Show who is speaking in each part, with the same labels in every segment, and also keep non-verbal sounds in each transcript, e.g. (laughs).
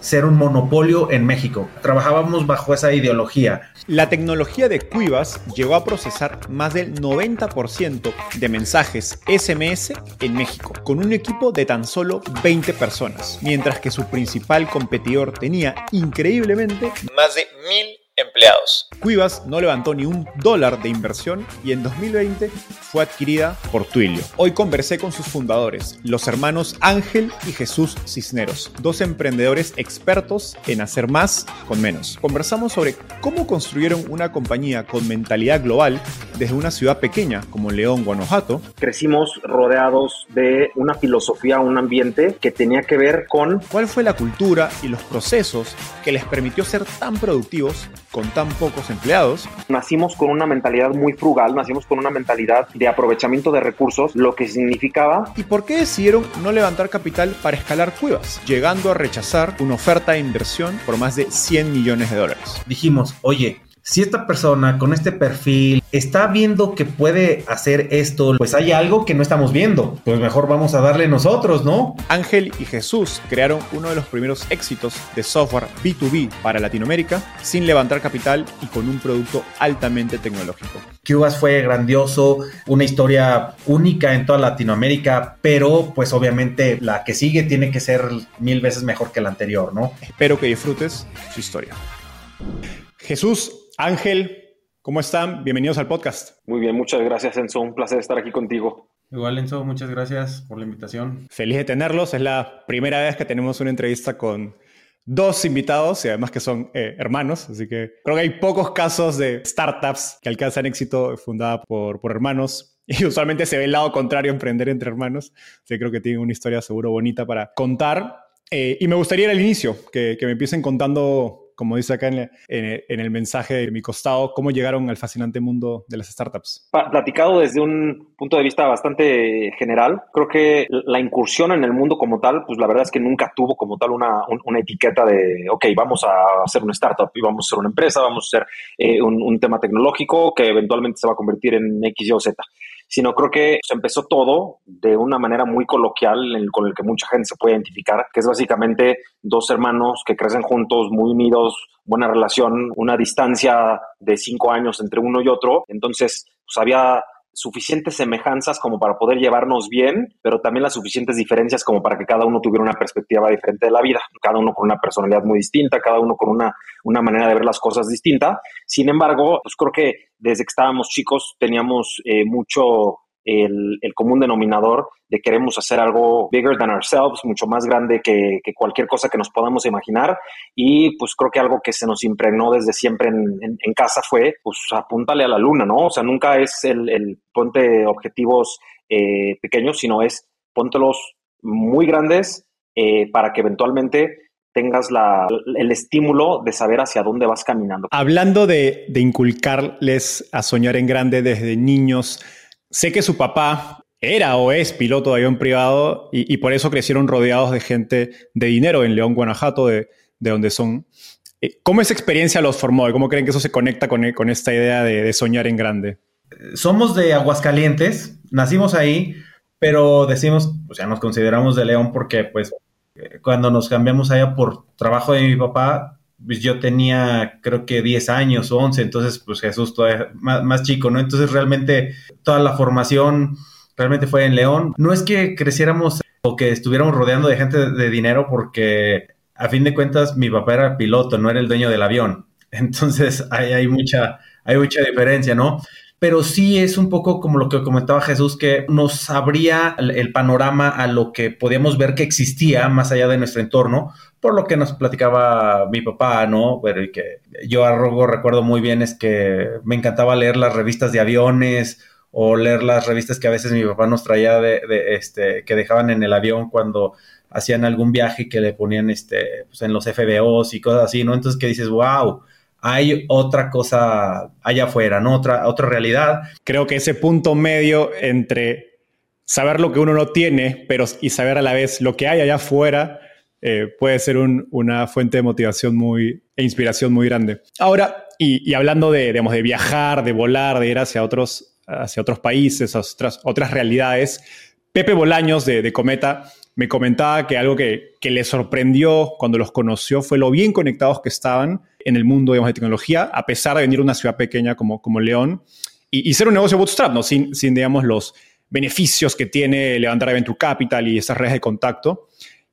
Speaker 1: ser un monopolio en México. Trabajábamos bajo esa ideología.
Speaker 2: La tecnología de Cuivas llegó a procesar más del 90% de mensajes SMS en México, con un equipo de tan solo 20 personas, mientras que su principal competidor tenía increíblemente
Speaker 3: más de mil empleados.
Speaker 2: Cuivas no levantó ni un dólar de inversión y en 2020 fue adquirida por Twilio. Hoy conversé con sus fundadores, los hermanos Ángel y Jesús Cisneros, dos emprendedores expertos en hacer más con menos. Conversamos sobre cómo construyeron una compañía con mentalidad global desde una ciudad pequeña como León, Guanajuato.
Speaker 4: Crecimos rodeados de una filosofía, un ambiente que tenía que ver con
Speaker 2: cuál fue la cultura y los procesos que les permitió ser tan productivos con tan pocos empleados.
Speaker 4: Nacimos con una mentalidad muy frugal, nacimos con una mentalidad de aprovechamiento de recursos, lo que significaba...
Speaker 2: ¿Y por qué decidieron no levantar capital para escalar cuevas, llegando a rechazar una oferta de inversión por más de 100 millones de dólares?
Speaker 1: Dijimos, oye, si esta persona con este perfil está viendo que puede hacer esto, pues hay algo que no estamos viendo. Pues mejor vamos a darle nosotros, ¿no?
Speaker 2: Ángel y Jesús crearon uno de los primeros éxitos de software B2B para Latinoamérica sin levantar capital y con un producto altamente tecnológico.
Speaker 1: Cubas fue grandioso, una historia única en toda Latinoamérica, pero pues obviamente la que sigue tiene que ser mil veces mejor que la anterior, ¿no?
Speaker 2: Espero que disfrutes su historia. Jesús, Ángel, ¿cómo están? Bienvenidos al podcast.
Speaker 4: Muy bien, muchas gracias Enzo, un placer estar aquí contigo.
Speaker 5: Igual Enzo, muchas gracias por la invitación.
Speaker 2: Feliz de tenerlos, es la primera vez que tenemos una entrevista con dos invitados y además que son eh, hermanos, así que creo que hay pocos casos de startups que alcanzan éxito fundada por, por hermanos. (laughs) Y usualmente se ve el lado contrario, emprender entre hermanos. Así que creo que tienen una historia seguro bonita para contar. Eh, y me gustaría ir al inicio, que, que me empiecen contando como dice acá en, el mensaje de mi costado, cómo llegaron al fascinante mundo de las startups?
Speaker 4: Platicado desde un punto de vista bastante general, creo que la incursión en el mundo como tal, pues la verdad es que nunca tuvo como tal una, etiqueta de, ok, vamos a hacer una startup y vamos a ser una empresa, vamos a hacer eh, un tema tecnológico que eventualmente se va a convertir en X, Y o Z sino creo que empezó todo de una manera muy coloquial con el que mucha gente se puede identificar, que es básicamente dos hermanos que crecen juntos, muy unidos, buena relación, una distancia de cinco años entre uno y otro. Entonces, pues había suficientes semejanzas como para poder llevarnos bien, pero también las suficientes diferencias como para que cada uno tuviera una perspectiva diferente de la vida, cada uno con una personalidad muy distinta, cada uno con una, una manera de ver las cosas distinta. Sin embargo, pues creo que desde que estábamos chicos teníamos eh, mucho el, común denominador de queremos hacer algo bigger than ourselves, mucho más grande que, cualquier cosa que nos podamos imaginar. Y pues creo que algo que se nos impregnó desde siempre en, casa fue, pues apúntale a la luna, ¿no? O sea, nunca es el, ponte objetivos eh, pequeños, sino es póntelos muy grandes eh, para que eventualmente tengas la, el estímulo de saber hacia dónde vas caminando.
Speaker 2: Hablando de inculcarles a soñar en grande desde niños, Sé que su papá era o es piloto de avión privado y, por eso crecieron rodeados de gente de dinero en León, Guanajuato, de, donde son. Eh, ¿Cómo esa experiencia los formó y cómo creen que eso se conecta con, con esta idea de, soñar en grande?
Speaker 1: Somos de Aguascalientes, nacimos ahí, pero decimos, pues ya nos consideramos de León porque pues eh, cuando nos cambiamos allá por trabajo de mi papá, pues yo tenía creo que 10 años o 11, entonces pues Jesús todavía más, más, chico, ¿no? Entonces realmente toda la formación realmente fue en León. No es que creciéramos o que estuviéramos rodeando de gente de, de dinero porque a fin de cuentas mi papá era piloto, no era el dueño del avión. (laughs) Entonces hay, hay mucha, hay mucha diferencia, ¿no? Pero sí es un poco como lo que comentaba Jesús, que nos abría el, panorama a lo que podíamos ver que existía más allá de nuestro entorno, por lo que nos platicaba mi papá, ¿no? Pero y que yo a Rogo recuerdo muy bien es que me encantaba leer las revistas de aviones o leer las revistas que a veces mi papá nos traía de, de este, que dejaban en el avión cuando hacían algún viaje que le ponían este, pues en los FBOs y cosas así, ¿no? Entonces que dices, wow, hay otra cosa allá afuera, ¿no? Otra, otra realidad.
Speaker 2: Creo que ese punto medio entre saber lo que uno no tiene, pero y saber a la vez lo que hay allá afuera, eh, puede ser un, una fuente de motivación muy, e inspiración muy grande. Ahora, y, hablando de, digamos, de viajar, de volar, de ir hacia otros, hacia otros países, otras, otras realidades, Pepe Bolaños de Cometa me comentaba que algo que, que, le sorprendió cuando los conoció fue lo bien conectados que estaban en el mundo digamos, de tecnología, a pesar de venir de una ciudad pequeña como, como León y, y ser un negocio bootstrap, ¿no? sin, sin, digamos, los beneficios que tiene levantar Venture Capital y esas redes de contacto.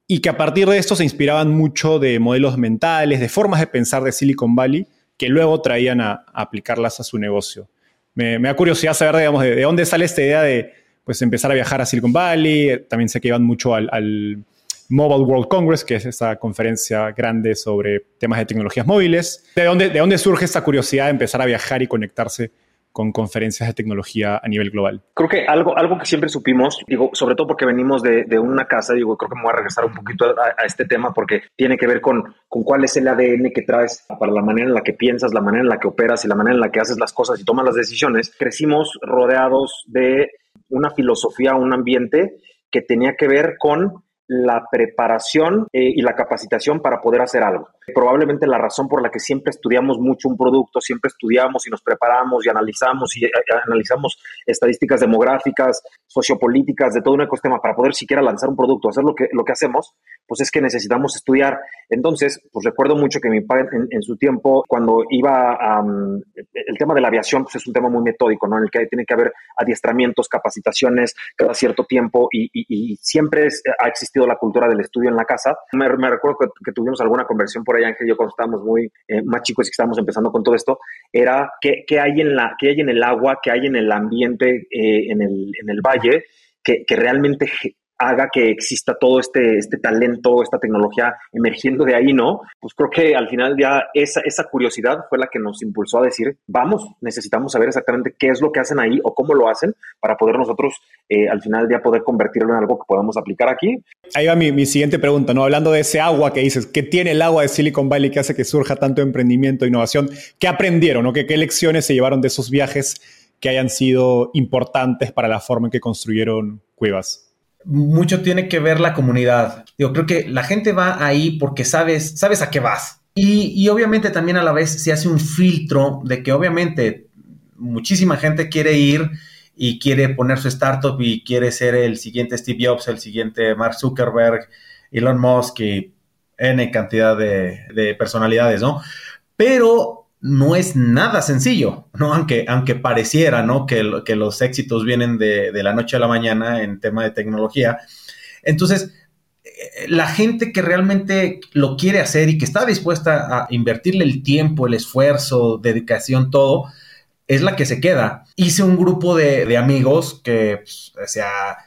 Speaker 2: Y que a partir de esto se inspiraban mucho de modelos mentales, de formas de pensar de Silicon Valley, que luego traían a, a aplicarlas a su negocio. Me, me, da curiosidad saber, digamos, de, de dónde sale esta idea de pues empezar a viajar a Silicon Valley. También sé que iban mucho al, Mobile World Congress, que es esta conferencia grande sobre temas de tecnologías móviles. ¿De dónde, de dónde surge esta curiosidad de empezar a viajar y conectarse con conferencias de tecnología a nivel global?
Speaker 4: Creo que algo, algo que siempre supimos, digo, sobre todo porque venimos de, de una casa, digo, creo que me voy a regresar un poquito a, a, este tema porque tiene que ver con, con cuál es el ADN que traes para la manera en la que piensas, la manera en la que operas y la manera en la que haces las cosas y tomas las decisiones. Crecimos rodeados de una filosofía, un ambiente que tenía que ver con la preparación eh, y la capacitación para poder hacer algo. Probablemente la razón por la que siempre estudiamos mucho un producto, siempre estudiamos y nos preparamos y analizamos y eh, analizamos estadísticas demográficas, sociopolíticas, de todo un ecosistema para poder siquiera lanzar un producto, hacer lo que, lo que hacemos, pues es que necesitamos estudiar. Entonces, pues recuerdo mucho que mi padre en, en su tiempo, cuando iba a... Um, el tema de la aviación, pues es un tema muy metódico, ¿no? En el que tiene que haber adiestramientos, capacitaciones cada cierto tiempo y, y, y siempre es, ha existido la cultura del estudio en la casa. Me, me recuerdo que, que, tuvimos alguna conversión por ahí, Ángel yo, cuando estábamos muy eh, más chicos y que estábamos empezando con todo esto, era qué, qué, hay, en la, qué hay en el agua, qué hay en el ambiente, eh, en, el, en el valle, que, que realmente haga que exista todo este, este talento, esta tecnología emergiendo de ahí, ¿no? Pues creo que al final ya esa, esa curiosidad fue la que nos impulsó a decir, vamos, necesitamos saber exactamente qué es lo que hacen ahí o cómo lo hacen para poder nosotros eh, al final ya poder convertirlo en algo que podamos aplicar aquí.
Speaker 2: Ahí va mi, mi, siguiente pregunta, ¿no? Hablando de ese agua que dices, ¿qué tiene el agua de Silicon Valley que hace que surja tanto emprendimiento e innovación? ¿Qué aprendieron o ¿Qué, qué lecciones se llevaron de esos viajes que hayan sido importantes para la forma en que construyeron Cuevas?
Speaker 1: Mucho tiene que ver la comunidad. Yo creo que la gente va ahí porque sabes, sabes a qué vas. Y, y, obviamente también a la vez se hace un filtro de que obviamente muchísima gente quiere ir y quiere poner su startup y quiere ser el siguiente Steve Jobs, el siguiente Mark Zuckerberg, Elon Musk y N cantidad de, de personalidades, ¿no? Pero no es nada sencillo, ¿no? Aunque, aunque pareciera, ¿no? Que, que los éxitos vienen de, de, la noche a la mañana en tema de tecnología. Entonces, la gente que realmente lo quiere hacer y que está dispuesta a invertirle el tiempo, el esfuerzo, dedicación, todo, es la que se queda. Hice un grupo de, de amigos que, pues, o sea,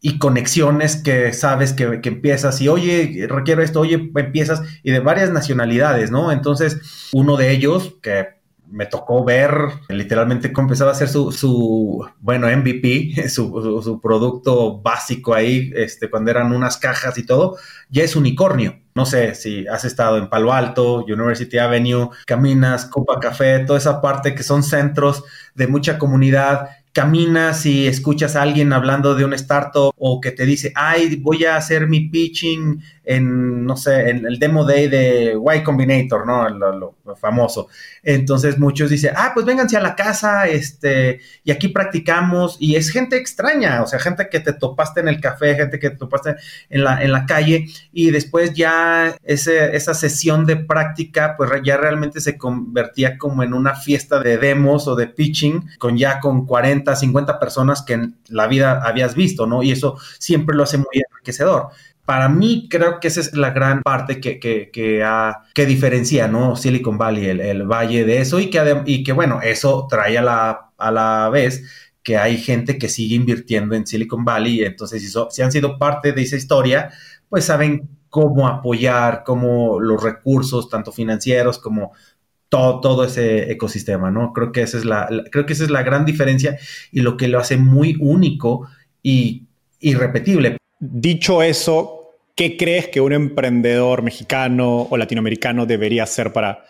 Speaker 1: y conexiones que sabes que, que, empiezas y oye, requiero esto, oye, empiezas y de varias nacionalidades, ¿no? Entonces, uno de ellos que me tocó ver literalmente cómo a hacer su, su bueno, MVP, (laughs) su, su, su, producto básico ahí, este, cuando eran unas cajas y todo, ya es unicornio. No sé si has estado en Palo Alto, University Avenue, caminas, Copa Café, toda esa parte que son centros de mucha comunidad caminas y escuchas a alguien hablando de un startup o que te dice, ay, voy a hacer mi pitching en, no sé, en el demo day de Y Combinator, ¿no? Lo, famoso. Entonces muchos dicen, ah, pues vénganse a la casa, este, y aquí practicamos, y es gente extraña, o sea, gente que te topaste en el café, gente que te topaste en la, en la calle, y después ya ese, esa sesión de práctica, pues ya realmente se convertía como en una fiesta de demos o de pitching, con ya con 40, 50 personas que en la vida habías visto, ¿no? Y eso siempre lo hace muy enriquecedor para mí creo que esa es la gran parte que, que, que, diferencia, ¿no? Silicon Valley, el, valle de eso y que, y que, bueno, eso trae a la, a la vez que hay gente que sigue invirtiendo en Silicon Valley, entonces si, si han sido parte de esa historia, pues saben cómo apoyar, cómo los recursos, tanto financieros como todo, todo, ese ecosistema, ¿no? Creo que esa es la, creo que esa es la gran diferencia y lo que lo hace muy único y irrepetible.
Speaker 2: Dicho eso, ¿qué crees que un emprendedor mexicano o latinoamericano debería hacer para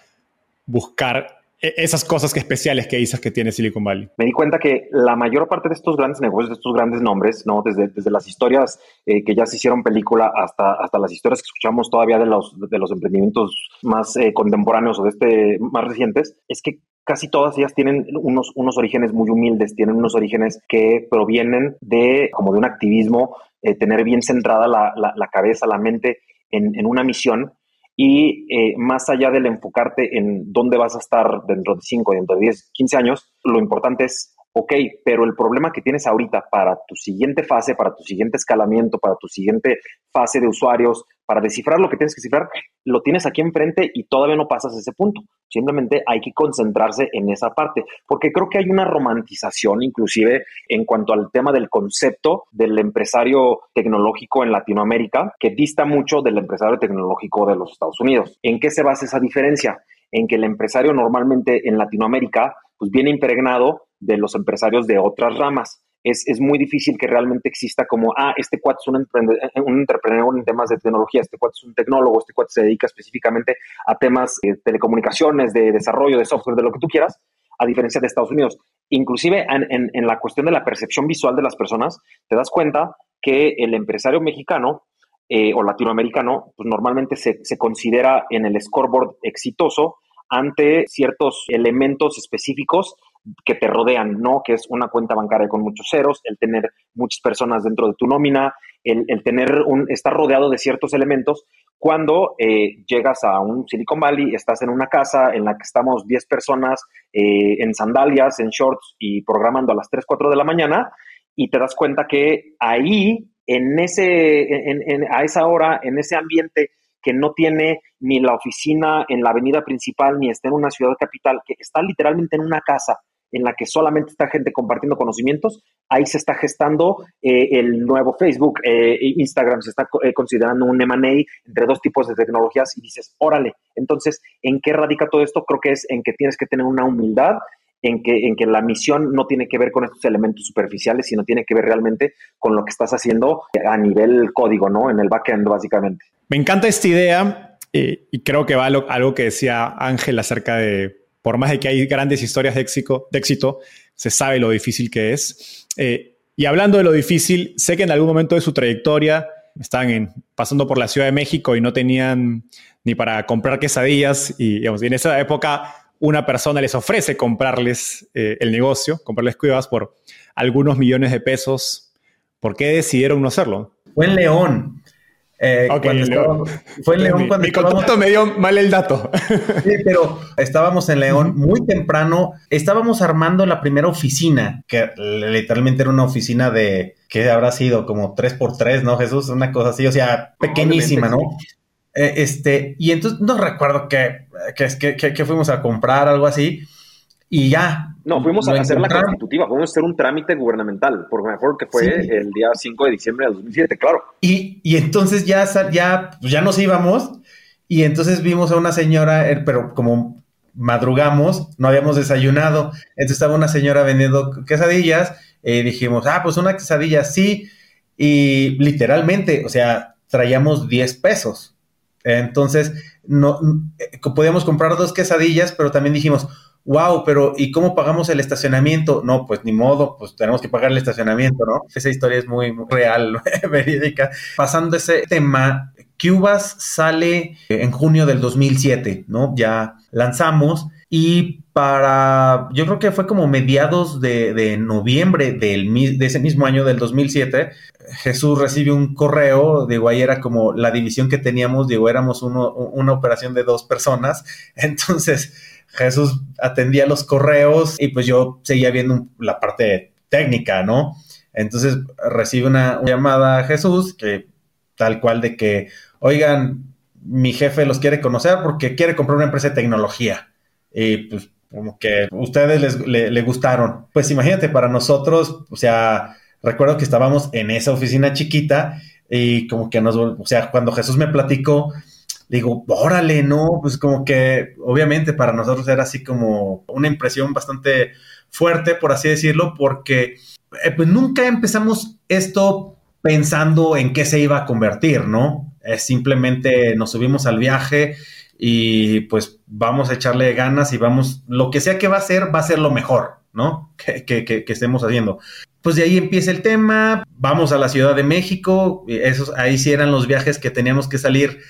Speaker 2: buscar esas cosas especiales que dices que tiene Silicon Valley?
Speaker 4: Me di cuenta que la mayor parte de estos grandes negocios, de estos grandes nombres, ¿no? desde, desde las historias eh, que ya se hicieron película hasta, hasta las historias que escuchamos todavía de los, de los emprendimientos más eh, contemporáneos o de este más recientes, es que casi todas ellas tienen unos, unos orígenes muy humildes, tienen unos orígenes que provienen de como de un activismo eh, tener bien centrada la, la, cabeza, la mente en, en una misión y eh, más allá del enfocarte en dónde vas a estar dentro de 5, dentro de 10, 15 años, lo importante es ok, pero el problema que tienes ahorita para tu siguiente fase, para tu siguiente escalamiento, para tu siguiente fase de usuarios, para descifrar lo que tienes que descifrar, lo tienes aquí enfrente y todavía no pasas ese punto. Simplemente hay que concentrarse en esa parte, porque creo que hay una romantización inclusive en cuanto al tema del concepto del empresario tecnológico en Latinoamérica, que dista mucho del empresario tecnológico de los Estados Unidos. ¿En qué se basa esa diferencia? En que el empresario normalmente en Latinoamérica pues viene impregnado de los empresarios de otras ramas. Es, es, muy difícil que realmente exista como, ah, este cuate es un, un emprendedor en temas de tecnología, este cuate es un tecnólogo, este cuate se dedica específicamente a temas de telecomunicaciones, de desarrollo de software, de lo que tú quieras, a diferencia de Estados Unidos. Inclusive en, en, la cuestión de la percepción visual de las personas, te das cuenta que el empresario mexicano eh, o latinoamericano, pues normalmente se, se considera en el scoreboard exitoso ante ciertos elementos específicos que te rodean, ¿no? Que es una cuenta bancaria con muchos ceros, el tener muchas personas dentro de tu nómina, el, tener un, estar rodeado de ciertos elementos. Cuando eh, llegas a un Silicon Valley, estás en una casa en la que estamos 10 personas eh, en sandalias, en shorts y programando a las 3, 4 de la mañana, y te das cuenta que ahí, en ese, a esa hora, en ese ambiente, que no tiene ni la oficina en la avenida principal ni está en una ciudad capital, que está literalmente en una casa en la que solamente está gente compartiendo conocimientos, ahí se está gestando eh, el nuevo Facebook, eh, Instagram se está eh, considerando un M&A entre dos tipos de tecnologías y dices, órale, entonces, ¿en qué radica todo esto? Creo que es en que tienes que tener una humildad, en que, en que la misión no tiene que ver con estos elementos superficiales, sino tiene que ver realmente con lo que estás haciendo a nivel código, ¿no? En el backend, básicamente.
Speaker 2: Me encanta esta idea y creo que va a algo que decía Ángel acerca de por más de que hay grandes historias de éxito, se sabe lo difícil que es. Eh, y hablando de lo difícil, sé que en algún momento de su trayectoria estaban pasando por la Ciudad de México y no tenían ni para comprar quesadillas y, en esa época una persona les ofrece comprarles eh, el negocio, comprarles cuevas por algunos millones de pesos. ¿Por qué decidieron no hacerlo?
Speaker 1: Fue en León.
Speaker 2: Eh, fue en León cuando. Mi estábamos, me dio mal el dato. (laughs)
Speaker 1: Sí, pero estábamos en León muy temprano. Estábamos armando la primera oficina, que literalmente era una oficina de. que habrá sido? Como 3x3, ¿no, Jesús? Una cosa así, o sea, pequeñísima, ¿no? Eh, este, y entonces no recuerdo que, que, que, que fuimos a comprar algo así y ya.
Speaker 4: No, fuimos a hacer la constitutiva, fuimos a hacer un trámite gubernamental, por mejor que fue el día 5 de diciembre de 2007, claro.
Speaker 1: Y, y entonces ya, ya, pues ya nos íbamos y entonces vimos a una señora, eh, pero como madrugamos, no habíamos desayunado, entonces estaba una señora vendiendo quesadillas y dijimos, ah, pues una quesadilla, sí, y literalmente, o sea, traíamos 10 pesos. Entonces, no, eh, podíamos comprar dos quesadillas, pero también dijimos, wow, pero ¿y cómo pagamos el estacionamiento? No, pues ni modo, pues tenemos que pagar el estacionamiento, ¿no? Esa historia es muy, real, (laughs) verídica. Pasando ese tema, Cubas sale en junio del 2007, ¿no? Ya lanzamos y para, yo creo que fue como mediados de, noviembre del, de ese mismo año del 2007, Jesús recibe un correo, digo, ahí era como la división que teníamos, digo, éramos una operación de dos personas, (laughs) entonces Jesús atendía los correos y pues yo seguía viendo la parte técnica, ¿no? Entonces recibe una, llamada a Jesús que tal cual de que, oigan, mi jefe los quiere conocer porque quiere comprar una empresa de tecnología. Y pues como que ustedes les, le, gustaron. Pues imagínate, para nosotros, o sea, recuerdo que estábamos en esa oficina chiquita y como que nos, o sea, cuando Jesús me platicó, digo, órale, no, pues como que obviamente para nosotros era así como una impresión bastante fuerte, por así decirlo, porque eh, pues nunca empezamos esto pensando en qué se iba a convertir, ¿no? simplemente nos subimos al viaje y pues vamos a echarle ganas y vamos, lo que sea que va a ser, va a ser lo mejor, ¿no? (laughs) Que, que, que, estemos haciendo. Pues de ahí empieza el tema, vamos a la Ciudad de México, esos, ahí sí eran los viajes que teníamos que salir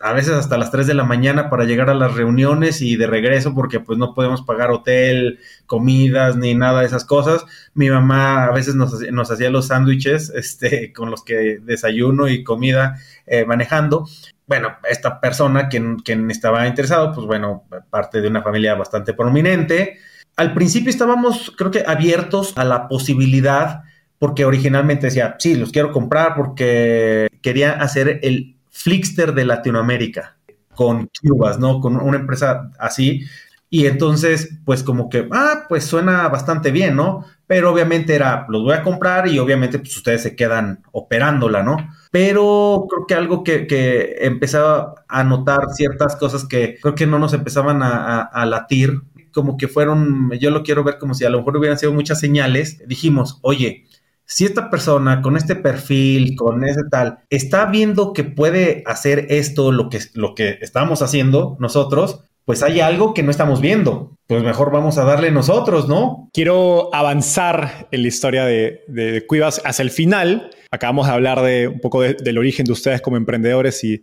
Speaker 1: a veces hasta las 3 de la mañana para llegar a las reuniones y de regreso porque pues no podemos pagar hotel, comidas ni nada de esas cosas. Mi mamá a veces nos, hacía los sándwiches (laughs) este, con los que desayuno y comida eh, manejando. Bueno, esta persona quien, quien estaba interesado, pues bueno, parte de una familia bastante prominente. Al principio estábamos, creo que, abiertos a la posibilidad, porque originalmente decía, sí, los quiero comprar porque quería hacer el Flixter de Latinoamérica con Cubas, ¿no? Con una empresa así. Y entonces, pues como que, ah, pues suena bastante bien, ¿no? Pero obviamente era, los voy a comprar y obviamente pues ustedes se quedan operándola, ¿no? Pero creo que algo que, que empezaba a notar ciertas cosas que creo que no nos empezaban a, a latir, como que fueron, yo lo quiero ver como si a lo mejor hubieran sido muchas señales, dijimos, oye, si esta persona con este perfil, con ese tal, está viendo que puede hacer esto, lo que, lo que estamos haciendo nosotros, pues hay algo que no estamos viendo. Pues mejor vamos a darle nosotros, ¿no?
Speaker 2: Quiero avanzar en la historia de, de, Cuivas hacia el final. Acabamos de hablar de un poco del origen de ustedes como emprendedores y,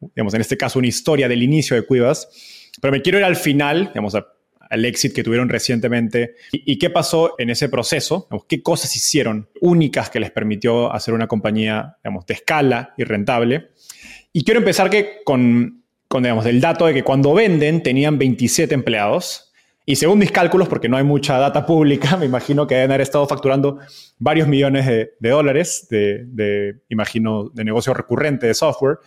Speaker 2: digamos, en este caso, una historia del inicio de Cuivas. Pero me quiero ir al final, digamos, a al éxito que tuvieron recientemente. ¿Y, qué pasó en ese proceso? ¿Qué cosas hicieron únicas que les permitió hacer una compañía digamos, de escala y rentable? Y quiero empezar que con, con digamos, el dato de que cuando venden tenían 27 empleados. Y según mis cálculos, porque no hay mucha data pública, (laughs) me imagino que deben haber estado facturando varios millones de, dólares de, de, imagino, de negocio recurrente de software.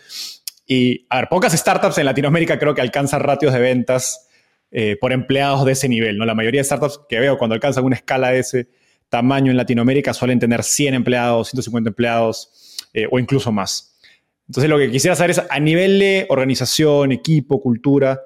Speaker 2: Y, a ver, pocas startups en Latinoamérica creo que alcanzan ratios de ventas eh, por empleados de ese nivel. ¿no? La mayoría de startups que veo cuando alcanzan una escala de ese tamaño en Latinoamérica suelen tener 100 empleados, 150 empleados eh, o incluso más. Entonces lo que quisiera saber es a nivel de organización, equipo, cultura,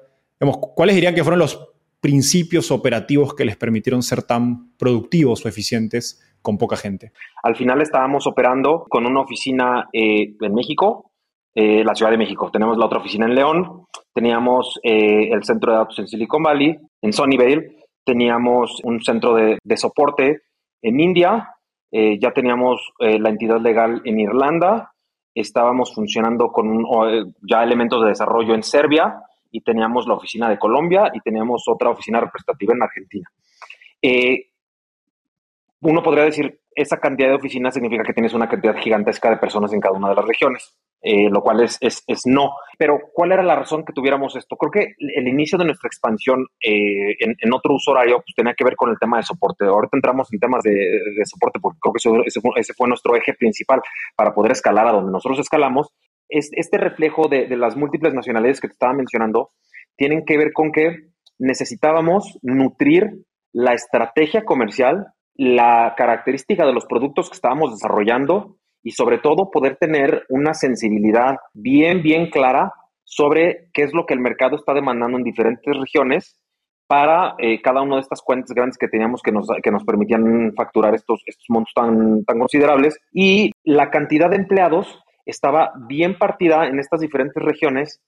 Speaker 2: ¿cuáles dirían que fueron los principios operativos que les permitieron ser tan productivos o eficientes con poca gente?
Speaker 4: Al final estábamos operando con una oficina eh, en México, eh, la Ciudad de México. Tenemos la otra oficina en León, teníamos eh, el centro de datos en Silicon Valley, en Sunnyvale, teníamos un centro de, soporte en India, eh, ya teníamos la entidad legal en Irlanda, estábamos funcionando con ya elementos de desarrollo en Serbia y teníamos la oficina de Colombia y teníamos otra oficina representativa en Argentina. uno podría decir, esa cantidad de oficinas significa que tienes una cantidad gigantesca de personas en cada una de las regiones. Eh, lo cual es, es, es, no. Pero, ¿cuál era la razón que tuviéramos esto? Creo que el inicio de nuestra expansión eh, en, otro uso horario pues, tenía que ver con el tema de soporte. Ahorita entramos en temas de, soporte porque creo que ese, fue, ese, fue, nuestro eje principal para poder escalar a donde nosotros escalamos. Es, este reflejo de, de las múltiples nacionalidades que te estaba mencionando tienen que ver con que necesitábamos nutrir la estrategia comercial, la característica de los productos que estábamos desarrollando y sobre todo poder tener una sensibilidad bien, bien clara sobre qué es lo que el mercado está demandando en diferentes regiones para eh, cada una de estas cuentas grandes que teníamos que nos, que nos permitían facturar estos, estos montos tan, tan considerables. Y la cantidad de empleados estaba bien partida en estas diferentes regiones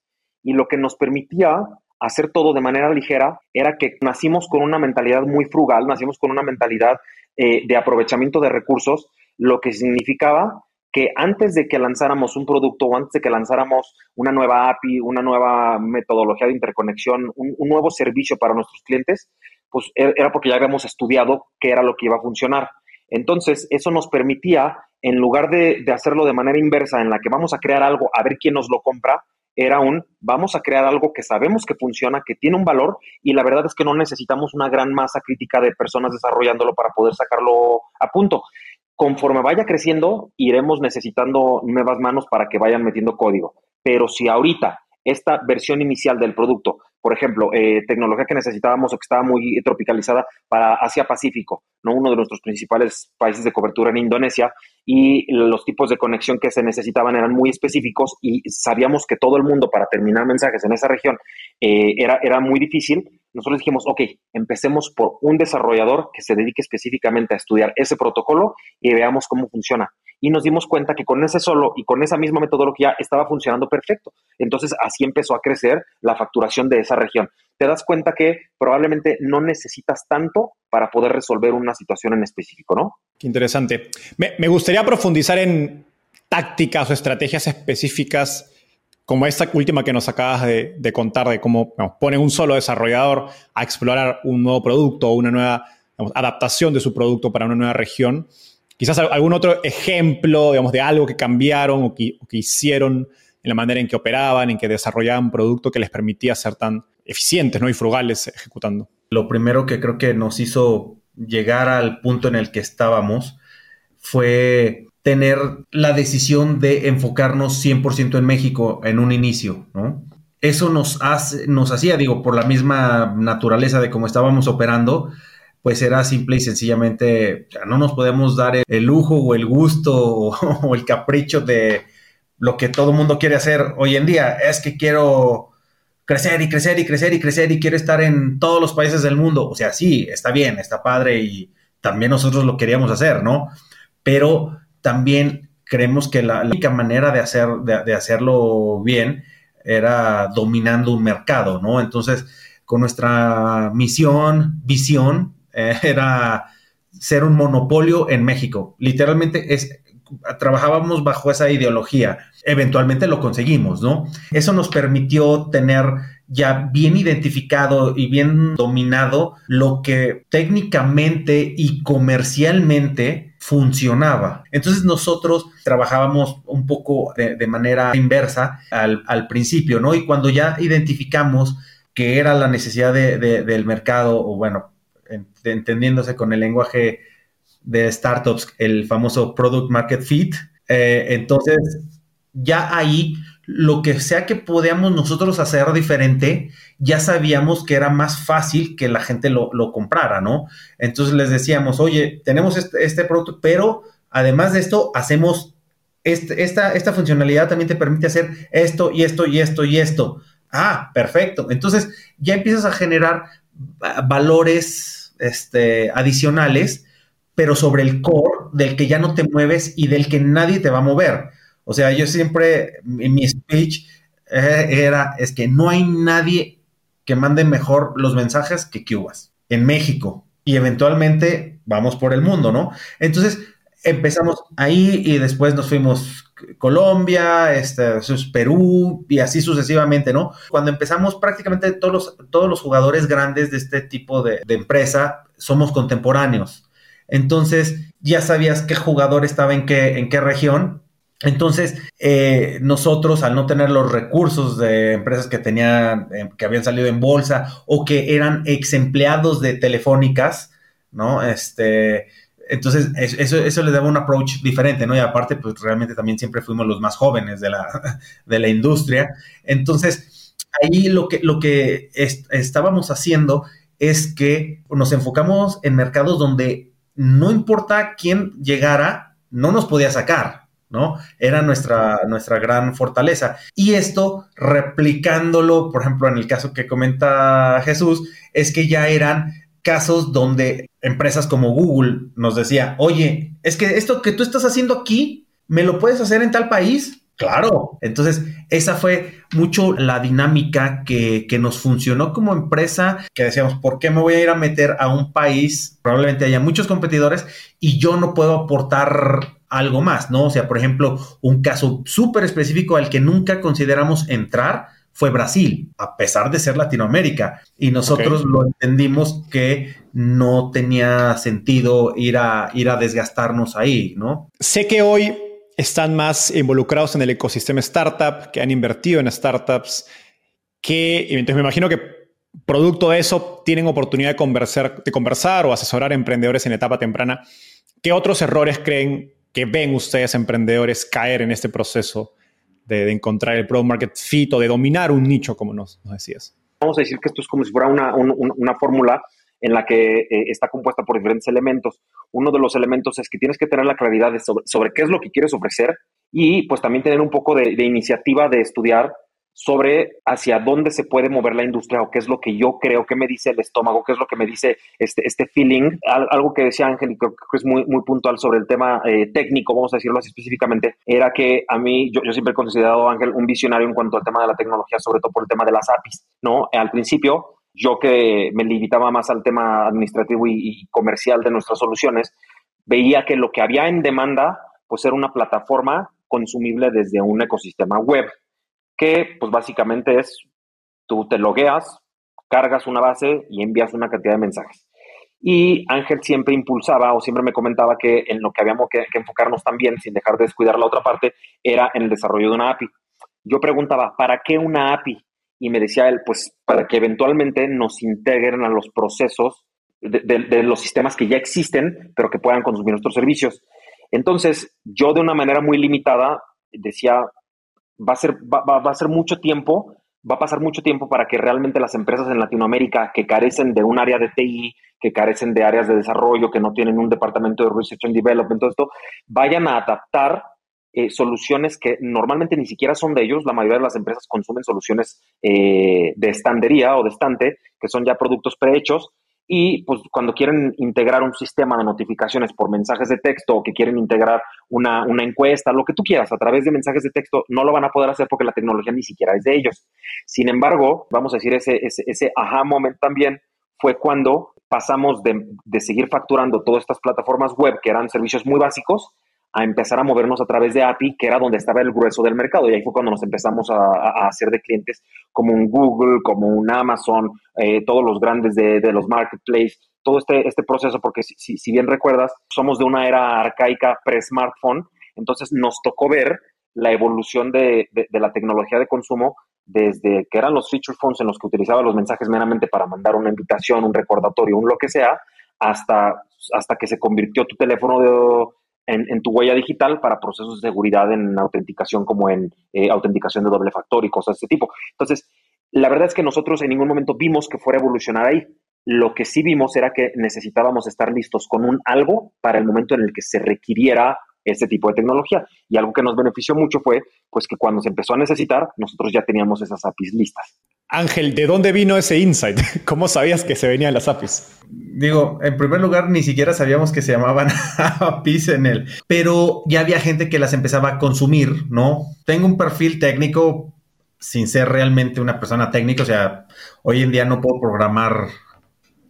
Speaker 4: y lo que nos permitía hacer todo de manera ligera era que nacimos con una mentalidad muy frugal, nacimos con una mentalidad eh, de aprovechamiento de recursos, lo que significaba que antes de que lanzáramos un producto o antes de que lanzáramos una nueva API, una nueva metodología de interconexión, un, nuevo servicio para nuestros clientes, pues e, era porque ya habíamos estudiado qué era lo que iba a funcionar. Entonces, eso nos permitía, en lugar de hacerlo de manera inversa, en la que vamos a crear algo, a ver quién nos lo compra, era un vamos a crear algo que sabemos que funciona, que tiene un valor y la verdad es que no necesitamos una gran masa crítica de personas desarrollándolo para poder sacarlo a punto. Conforme vaya creciendo, iremos necesitando nuevas manos para que vayan metiendo código. Pero si ahorita esta versión inicial del producto por ejemplo, eh, tecnología que necesitábamos o que estaba muy tropicalizada para Asia-Pacífico, ¿no? uno de nuestros principales países de cobertura en Indonesia, y los tipos de conexión que se necesitaban eran muy específicos y sabíamos que todo el mundo para terminar mensajes en esa región eh, era, era muy difícil. Nosotros dijimos, ok, empecemos por un desarrollador que se dedique específicamente a estudiar ese protocolo y veamos cómo funciona y nos dimos cuenta que con ese solo y con esa misma metodología estaba funcionando perfecto. Entonces así empezó a crecer la facturación de esa región. Te das cuenta que probablemente no necesitas tanto para poder resolver una situación en específico, ¿no?
Speaker 2: Qué interesante. Me, gustaría profundizar en tácticas o estrategias específicas como esta última que nos acabas de, contar, de cómo pone un solo desarrollador a explorar un nuevo producto o una nueva adaptación de su producto para una nueva región. Quizás algún otro ejemplo, digamos, de algo que cambiaron o que, hicieron en la manera en que operaban, en que desarrollaban producto que les permitía ser tan eficientes ¿no? y frugales ejecutando.
Speaker 1: Lo primero que creo que nos hizo llegar al punto en el que estábamos fue tener la decisión de enfocarnos 100% en México en un inicio, ¿no? Eso nos, hace, nos hacía, digo, por la misma naturaleza de cómo estábamos operando, pues era simple y sencillamente, no nos podemos dar el, lujo o el gusto (laughs) o, el capricho de lo que todo mundo quiere hacer hoy en día. Es que quiero crecer y crecer y crecer y crecer y quiero estar en todos los países del mundo. O sea, sí, está bien, está padre y también nosotros lo queríamos hacer, ¿no? Pero también creemos que la, única manera de, hacer, de hacerlo bien era dominando un mercado, ¿no? Entonces, con nuestra misión, visión, eh, era ser un monopolio en México. Literalmente es, trabajábamos bajo esa ideología. Eventualmente lo conseguimos, ¿no? Eso nos permitió tener ya bien identificado y bien dominado lo que técnicamente y comercialmente funcionaba. Entonces nosotros trabajábamos un poco de, manera inversa al, principio, ¿no? Y cuando ya identificamos que era la necesidad del mercado, o bueno, entendiéndose con el lenguaje de startups, el famoso product market fit. Eh, entonces, ya ahí, lo que sea que podíamos nosotros hacer diferente, ya sabíamos que era más fácil que la gente lo, comprara, ¿no? Entonces les decíamos, oye, tenemos este, este producto, pero además de esto, hacemos este, esta, esta funcionalidad también te permite hacer esto y esto y esto y esto. Ah, perfecto. Entonces ya empiezas a generar valores este, adicionales, pero sobre el core del que ya no te mueves y del que nadie te va a mover. O sea, yo siempre, mi speech eh, era, es que no hay nadie que mande mejor los mensajes que Cubas en México. Y eventualmente vamos por el mundo, ¿no? Entonces empezamos ahí y después nos fuimos Colombia, este, Perú y así sucesivamente, ¿no? Cuando empezamos prácticamente todos los, todos los jugadores grandes de este tipo de, empresa somos contemporáneos. Entonces ya sabías qué jugador estaba en qué, en qué región. Entonces, eh, nosotros, al no tener los recursos de empresas que tenían, eh, que habían salido en bolsa o que eran ex empleados de telefónicas, ¿no? Este, entonces, eso, eso le daba un approach diferente, ¿no? Y aparte, pues realmente también siempre fuimos los más jóvenes de la, (laughs) de la industria. Entonces, ahí lo que, lo que estábamos haciendo es que nos enfocamos en mercados donde no importa quién llegara, no nos podía sacar, ¿no? Era nuestra, nuestra gran fortaleza. Y esto, replicándolo, por ejemplo, en el caso que comenta Jesús, es que ya eran casos donde empresas como Google nos decía, oye, es que esto que tú estás haciendo aquí, ¿me lo puedes hacer en tal país? Claro, entonces esa fue mucho la dinámica que, que, nos funcionó como empresa, que decíamos, ¿por qué me voy a ir a meter a un país? Probablemente haya muchos competidores y yo no puedo aportar algo más, ¿no? O sea, por ejemplo, un caso súper específico al que nunca consideramos entrar fue Brasil, a pesar de ser Latinoamérica. Y nosotros lo entendimos que no tenía sentido ir a, ir a desgastarnos ahí, ¿no?
Speaker 2: Sé que hoy están más involucrados en el ecosistema startup, que han invertido en startups, que entonces me imagino que producto de eso tienen oportunidad de conversar, de conversar o asesorar a emprendedores en etapa temprana. ¿Qué otros errores creen que ven ustedes emprendedores caer en este proceso de, encontrar el product market fit o de dominar un nicho, como nos, decías?
Speaker 4: Vamos a decir que esto es como si fuera una, una fórmula en la que eh, está compuesta por diferentes elementos. Uno de los elementos es que tienes que tener la claridad sobre, qué es lo que quieres ofrecer y pues también tener un poco de, iniciativa de estudiar sobre hacia dónde se puede mover la industria o qué es lo que yo creo, qué me dice el estómago, qué es lo que me dice este, este feeling. algo que decía Ángel y creo que es muy, muy puntual sobre el tema eh, técnico, vamos a decirlo así específicamente, era que a mí, yo, yo siempre he considerado Ángel un visionario en cuanto al tema de la tecnología, sobre todo por el tema de las APIs, ¿no? Al principio yo que me limitaba más al tema administrativo y, comercial de nuestras soluciones, veía que lo que había en demanda, pues era una plataforma consumible desde un ecosistema web, que pues básicamente es, tú te logueas, cargas una base y envías una cantidad de mensajes. Y Ángel siempre impulsaba o siempre me comentaba que en lo que habíamos que, enfocarnos también, sin dejar de descuidar la otra parte, era en el desarrollo de una API. Yo preguntaba, ¿para qué una API? y me decía él, pues para que eventualmente nos integren a los procesos de, los sistemas que ya existen, pero que puedan consumir nuestros servicios. Entonces, yo de una manera muy limitada decía, va a ser, va, va, a ser mucho tiempo, va a pasar mucho tiempo para que realmente las empresas en Latinoamérica que carecen de un área de TI, que carecen de áreas de desarrollo, que no tienen un departamento de Research and Development, todo esto, vayan a adaptar eh, soluciones que normalmente ni siquiera son de ellos. La mayoría de las empresas consumen soluciones eh, de estandería o de estante, que son ya productos prehechos. Y pues cuando quieren integrar un sistema de notificaciones por mensajes de texto o que quieren integrar una, encuesta, lo que tú quieras a través de mensajes de texto, no lo van a poder hacer porque la tecnología ni siquiera es de ellos. Sin embargo, vamos a decir, ese, ese, ese aha moment también fue cuando pasamos de, de seguir facturando todas estas plataformas web que eran servicios muy básicos a empezar a movernos a través de API, que era donde estaba el grueso del mercado. Y ahí fue cuando nos empezamos a, hacer de clientes como un Google, como un Amazon, eh, todos los grandes de, los marketplaces, todo este, este proceso, porque si, si, bien recuerdas, somos de una era arcaica pre-smartphone, entonces nos tocó ver la evolución de, de, la tecnología de consumo desde que eran los feature phones en los que utilizaba los mensajes meramente para mandar una invitación, un recordatorio, un lo que sea, hasta, hasta que se convirtió tu teléfono de en, tu huella digital para procesos de seguridad en autenticación como en eh, autenticación de doble factor y cosas de ese tipo. Entonces, la verdad es que nosotros en ningún momento vimos que fuera a evolucionar ahí. Lo que sí vimos era que necesitábamos estar listos con un algo para el momento en el que se requiriera ese tipo de tecnología. Y algo que nos benefició mucho fue pues que cuando se empezó a necesitar, nosotros ya teníamos esas APIs listas.
Speaker 2: Ángel, ¿de dónde vino ese insight? (laughs) ¿Cómo sabías que se venían las APIs?
Speaker 1: Digo, en primer lugar, ni siquiera sabíamos que se llamaban (laughs) APIs en él, pero ya había gente que las empezaba a consumir, ¿no? Tengo un perfil técnico sin ser realmente una persona técnica, o sea, hoy en día no puedo programar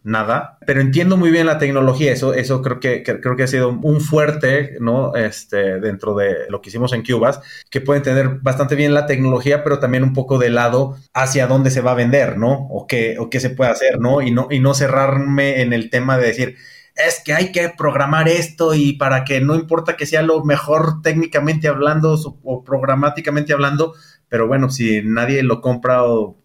Speaker 1: nada, pero entiendo muy bien la tecnología, eso, eso creo que, creo que ha sido un fuerte, ¿no? Este, dentro de lo que hicimos en Cubas, que puede entender bastante bien la tecnología, pero también un poco de lado hacia dónde se va a vender, ¿no? O qué, o qué se puede hacer, ¿no? Y no, y no cerrarme en el tema de decir, es que hay que programar esto y para que no importa que sea lo mejor técnicamente hablando o programáticamente hablando, pero bueno, si nadie lo compra o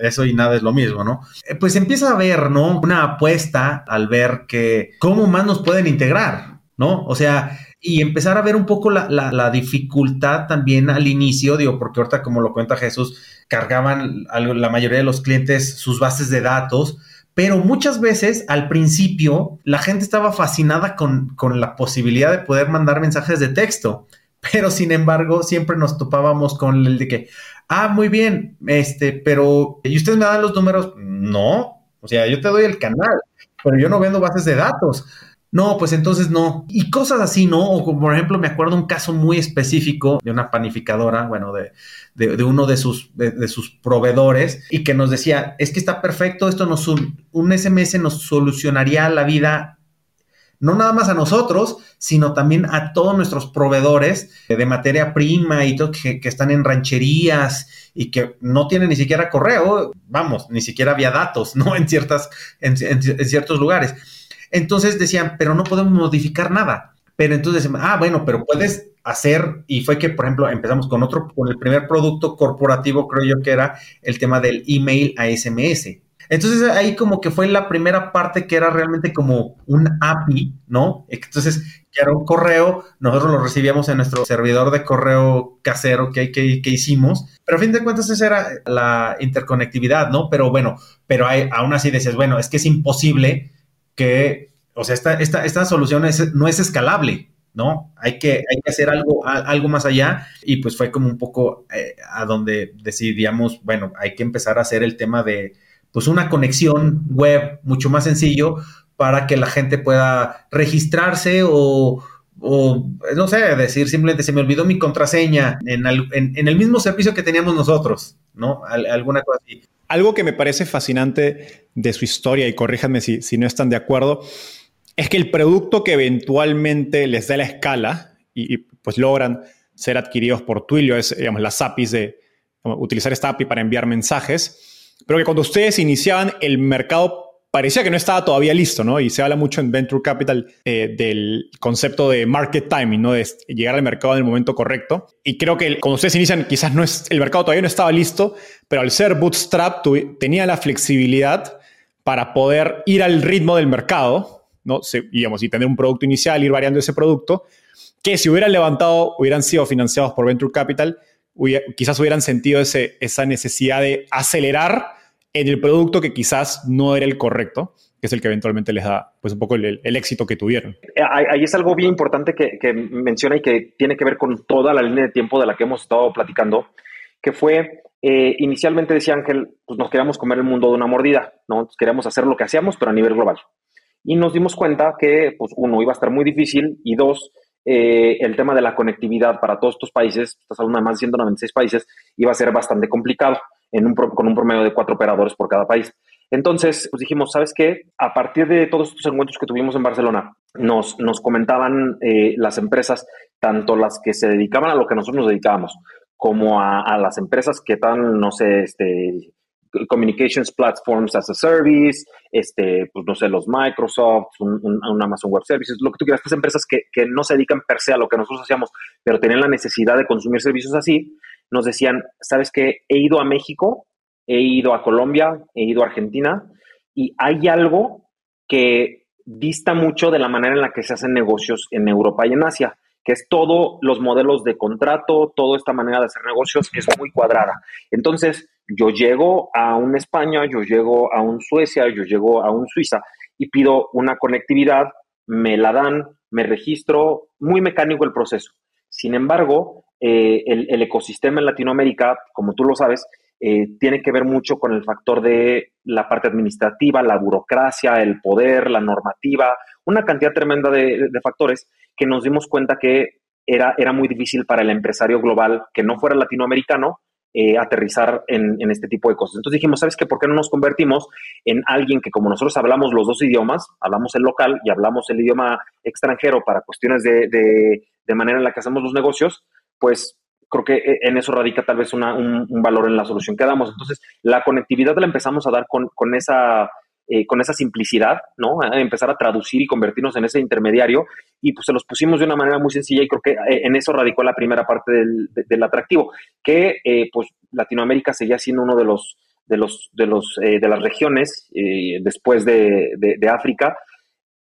Speaker 1: eso y nada es lo mismo, ¿no? Eh, pues empieza a haber, ¿no? Una apuesta al ver que cómo más nos pueden integrar, ¿no? O sea, y empezar a ver un poco la, dificultad también al inicio, digo, porque ahorita como lo cuenta Jesús, cargaban la mayoría de los clientes sus bases de datos, pero muchas veces al principio la gente estaba fascinada con, con la posibilidad de poder mandar mensajes de texto, pero sin embargo siempre nos topábamos con el de que, ah, muy bien, este, pero, ¿y ustedes me dan los números? No, o sea, yo te doy el canal, pero yo no vendo bases de datos. No, pues entonces no. Y cosas así, ¿no? O como por ejemplo, me acuerdo un caso muy específico de una panificadora, bueno, de, de, uno de sus, de, sus proveedores, y que nos decía, es que está perfecto, esto nos, un SMS nos solucionaría la vida no nada más a nosotros, sino también a todos nuestros proveedores de materia prima y todo, que, están en rancherías y que no tienen ni siquiera correo, vamos, ni siquiera había datos, ¿no? (laughs) En, ciertas, en, ciertos lugares. Entonces decían, pero no podemos modificar nada. Pero entonces, ah, bueno, pero puedes hacer, y fue que, por ejemplo, empezamos con otro, con el primer producto corporativo, creo yo que era el tema del email a SMS. Entonces ahí como que fue la primera parte que era realmente como un API, ¿no? Entonces, que era un correo, nosotros lo recibíamos en nuestro servidor de correo casero que, que, que hicimos, pero a fin de cuentas esa era la interconectividad, ¿no? Pero bueno, pero hay, aún así decías, bueno, es que es imposible que, o sea, esta, esta, esta solución no es escalable, ¿no? Hay que, hay que hacer algo, algo más allá y pues fue como un poco eh, a donde decidíamos, bueno, hay que empezar a hacer el tema de pues una conexión web mucho más sencillo para que la gente pueda registrarse o, no sé, decir simplemente se me olvidó mi contraseña en, el mismo servicio que teníamos nosotros, ¿no? alguna cosa.
Speaker 2: Algo que me parece fascinante de su historia, y corríjanme si, si no están de acuerdo, es que el producto que eventualmente les da la escala y, pues logran ser adquiridos por Twilio es, digamos, las APIs de utilizar esta API para enviar mensajes pero que cuando ustedes iniciaban, el mercado parecía que no estaba todavía listo, ¿no? Y se habla mucho en Venture Capital eh, del concepto de market timing, ¿no? De llegar al mercado en el momento correcto. Y creo que cuando ustedes inician, quizás no es, el mercado todavía no estaba listo, pero al ser bootstrap tenía la flexibilidad para poder ir al ritmo del mercado, ¿no? digamos, y tener un producto inicial, ir variando ese producto, que si hubieran levantado, hubieran sido financiados por Venture Capital, quizás hubieran sentido ese, esa necesidad de acelerar en el producto que quizás no era el correcto, que es el que eventualmente les da pues un poco el, éxito que tuvieron.
Speaker 4: Eh, ahí es algo bien importante que, que, menciona y que tiene que ver con toda la línea de tiempo de la que hemos estado platicando, que fue, eh, inicialmente decía Ángel, pues nos queríamos comer el mundo de una mordida, ¿no? Queríamos hacer lo que hacíamos, pero a nivel global. Y nos dimos cuenta que, pues uno, iba a estar muy difícil y dos, eh, el tema de la conectividad para todos estos países, estás hablando de más de 196 países, iba a ser bastante complicado en un, con un promedio de cuatro operadores por cada país. Entonces, pues dijimos, ¿sabes qué? A partir de todos estos encuentros que tuvimos en Barcelona, nos, nos comentaban eh, las empresas, tanto las que se dedicaban a lo que nosotros nos dedicábamos, como a, a las empresas que están, no sé, este, communications platforms as a service, este, pues no sé, los Microsoft, un, Amazon Web Services, lo que tú quieras, estas empresas que, que, no se dedican per se a lo que nosotros hacíamos, pero tenían la necesidad de consumir servicios así, nos decían, ¿sabes qué? He ido a México, he ido a Colombia, he ido a Argentina, y hay algo que dista mucho de la manera en la que se hacen negocios en Europa y en Asia que es todos los modelos de contrato, toda esta manera de hacer negocios es muy cuadrada. Entonces, yo llego a un España, yo llego a un Suecia, yo llego a un Suiza y pido una conectividad, me la dan, me registro, muy mecánico el proceso. Sin embargo, eh, el, ecosistema en Latinoamérica, como tú lo sabes, eh, tiene que ver mucho con el factor de la parte administrativa, la burocracia, el poder, la normativa, una cantidad tremenda de, factores que nos dimos cuenta que era, era muy difícil para el empresario global que no fuera latinoamericano eh, aterrizar en, este tipo de cosas. Entonces dijimos, ¿sabes qué? ¿Por qué no nos convertimos en alguien que como nosotros hablamos los dos idiomas, hablamos el local y hablamos el idioma extranjero para cuestiones de, de, manera en la que hacemos los negocios, pues creo que eh, en eso radica tal vez un, un, valor en la solución que damos. Entonces, la conectividad la empezamos a dar con, con esa eh, con esa simplicidad, ¿no? empezar a traducir y convertirnos en ese intermediario y pues se los pusimos de una manera muy sencilla y creo que eh, en eso radicó la primera parte del, atractivo, que eh, pues Latinoamérica seguía siendo uno de los de los de los de las regiones después de, África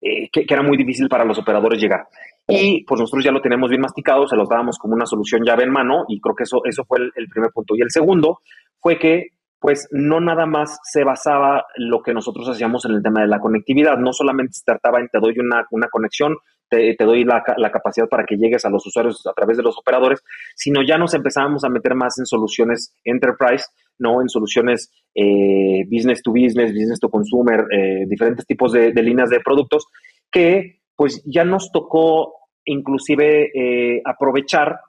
Speaker 4: que, era muy difícil para los operadores llegar. Y pues nosotros ya lo tenemos bien masticado, se los dábamos como una solución llave en mano y creo que eso, eso fue el primer punto. Y el segundo fue que pues no nada más se basaba lo que nosotros hacíamos en el tema de la conectividad, no solamente se trataba en te doy una, conexión, te, doy la, capacidad para que llegues a los usuarios a través de los operadores, sino ya nos empezábamos a meter más en soluciones enterprise, no en soluciones eh, business to business, business to consumer, eh, diferentes tipos de, líneas de productos que pues ya nos tocó inclusive eh, aprovechar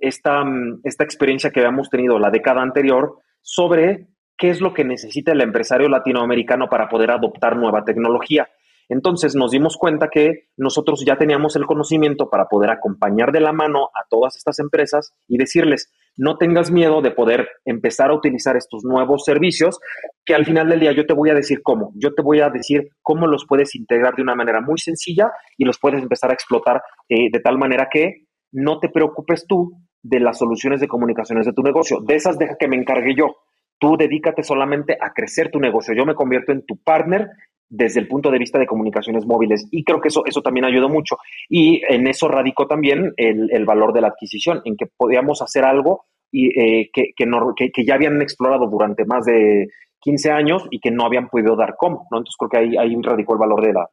Speaker 4: esta, mm, esta experiencia que habíamos tenido la década anterior sobre qué es lo que necesita el empresario latinoamericano para poder adoptar nueva tecnología. Entonces nos dimos cuenta que nosotros ya teníamos el conocimiento para poder acompañar de la mano a todas estas empresas y decirles, no tengas miedo de poder empezar a utilizar estos nuevos servicios, que al final del día yo te voy a decir cómo, yo te voy a decir cómo los puedes integrar de una manera muy sencilla y los puedes empezar a explotar eh, de tal manera que no te preocupes tú de las soluciones de comunicaciones de tu negocio. De esas deja que me encargue yo. Tú dedícate solamente a crecer tu negocio. Yo me convierto en tu partner desde el punto de vista de comunicaciones móviles. Y creo que eso, eso también ayudó mucho. Y en eso radicó también el, valor de la adquisición, en que podíamos hacer algo y, eh, que, que, ya habían explorado durante más de 15 años y que no habían podido dar cómo. ¿no? Entonces creo que ahí, ahí radicó el valor de la...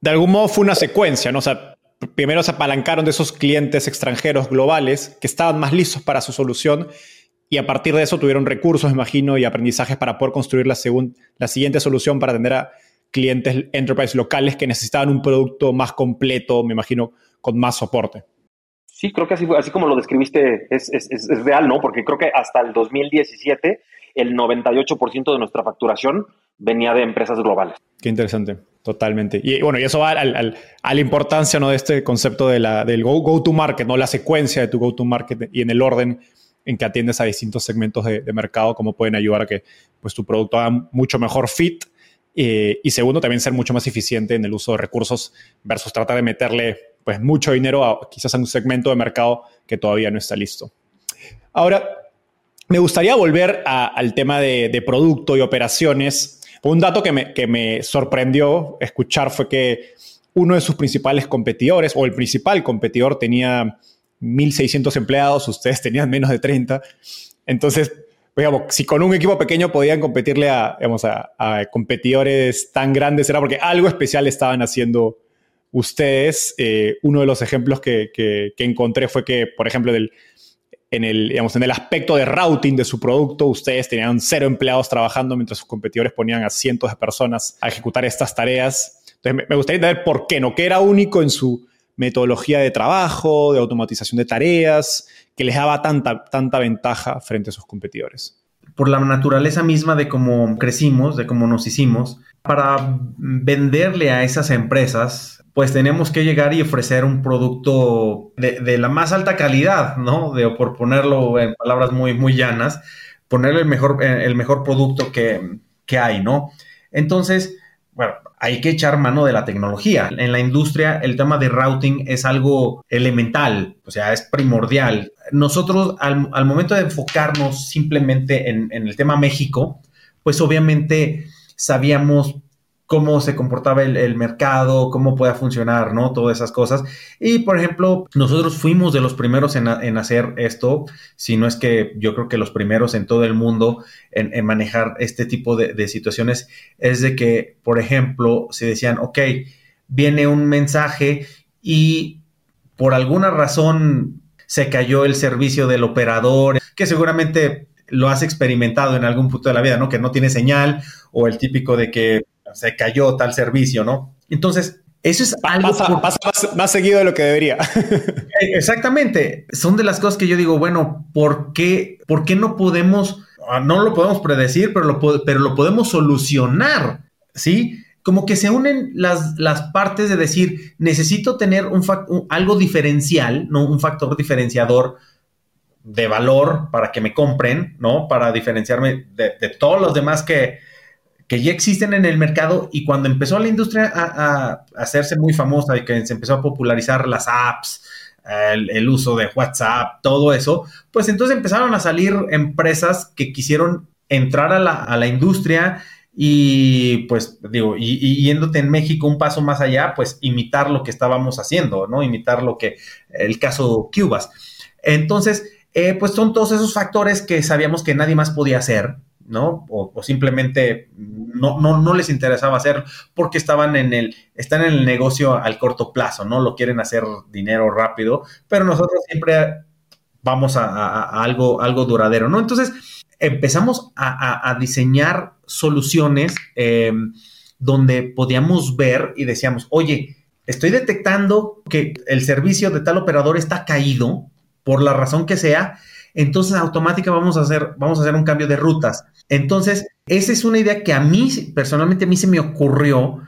Speaker 2: De algún modo fue una secuencia, ¿no? O sea, primero se apalancaron de esos clientes extranjeros globales que estaban más listos para su solución y a partir de eso tuvieron recursos, imagino, y aprendizajes para poder construir la, la siguiente solución para atender a clientes enterprise locales que necesitaban un producto más completo, me imagino, con más soporte.
Speaker 4: Sí, creo que así, así como lo describiste es, es, es, real, ¿no? Porque creo que hasta el 2017 el 98% de nuestra facturación venía de empresas globales.
Speaker 2: Qué interesante, totalmente. Y bueno, y eso va al, a la importancia ¿no? de este concepto de la, del go-to-market, ¿no? la secuencia de tu go-to-market y en el orden en que atiendes a distintos segmentos de, mercado, cómo pueden ayudar a que pues, tu producto haga mucho mejor fit. Eh, y segundo, también ser mucho más eficiente en el uso de recursos versus tratar de meterle pues, mucho dinero a, quizás a un segmento de mercado que todavía no está listo. Ahora, me gustaría volver al tema de, producto y operaciones. Un dato que me, sorprendió escuchar fue que uno de sus principales competidores, o el principal competidor, tenía 1.600 empleados, ustedes tenían menos de 30. Entonces, digamos, si con un equipo pequeño podían competirle a, competidores tan grandes, era porque algo especial estaban haciendo ustedes. Eh, uno de los ejemplos que, encontré fue que, por ejemplo, del, en, el, digamos, en el aspecto de routing de su producto, ustedes tenían cero empleados trabajando mientras sus competidores ponían a cientos de personas a ejecutar estas tareas. Entonces, me, gustaría entender por qué, ¿no? ¿Qué era único en su metodología de trabajo, de automatización de tareas, que les daba tanta, tanta ventaja frente a sus competidores.
Speaker 1: Por la naturaleza misma de cómo crecimos, de cómo nos hicimos, para venderle a esas empresas, pues tenemos que llegar y ofrecer un producto de, la más alta calidad, ¿no? De, por ponerlo en palabras muy, muy llanas, ponerle el mejor, el mejor producto que, que hay, ¿no? Entonces, bueno, hay que echar mano de la tecnología. En la industria el tema de routing es algo elemental, o sea, es primordial. Nosotros al, momento de enfocarnos simplemente en, en el tema México, pues obviamente sabíamos cómo se comportaba el, mercado, cómo pueda funcionar, ¿no? Todas esas cosas. Y, por ejemplo, nosotros fuimos de los primeros en, hacer esto, si no es que yo creo que los primeros en todo el mundo en, manejar este tipo de, situaciones, es de que, por ejemplo, se decían, ok, viene un mensaje y por alguna razón se cayó el servicio del operador, que seguramente lo has experimentado en algún punto de la vida, ¿no? Que no tiene señal o el típico de que se cayó tal servicio, ¿no? Entonces, eso es algo...
Speaker 2: Pasa, más, seguido de lo que debería. (laughs)
Speaker 1: Eh, exactamente. Son de las cosas que yo digo, bueno, ¿por qué, por qué no podemos, ah, no lo podemos predecir, pero lo, pero lo podemos solucionar? ¿Sí? Como que se unen las, las partes de decir, necesito tener un, algo diferencial, ¿no? Un factor diferenciador de valor para que me compren, ¿no? Para diferenciarme de, todos los demás que, que ya existen en el mercado y cuando empezó la industria a, hacerse muy famosa y que se empezó a popularizar las apps, el, uso de WhatsApp, todo eso, pues entonces empezaron a salir empresas que quisieron entrar a la, industria y pues digo, y, yéndote en México un paso más allá, pues imitar lo que estábamos haciendo, ¿no? Imitar lo que, el caso Cubas. Entonces, eh, pues son todos esos factores que sabíamos que nadie más podía hacer ¿no? O, simplemente no, no, no, les interesaba hacer porque estaban en el, están en el negocio al corto plazo, ¿no? Lo quieren hacer dinero rápido, pero nosotros siempre vamos a, algo, algo duradero, ¿no? Entonces empezamos a, diseñar soluciones eh, donde podíamos ver y decíamos, oye, estoy detectando que el servicio de tal operador está caído por la razón que sea, entonces automáticamente vamos a hacer, vamos a hacer un cambio de rutas. Entonces, esa es una idea que a mí, personalmente, a mí se me ocurrió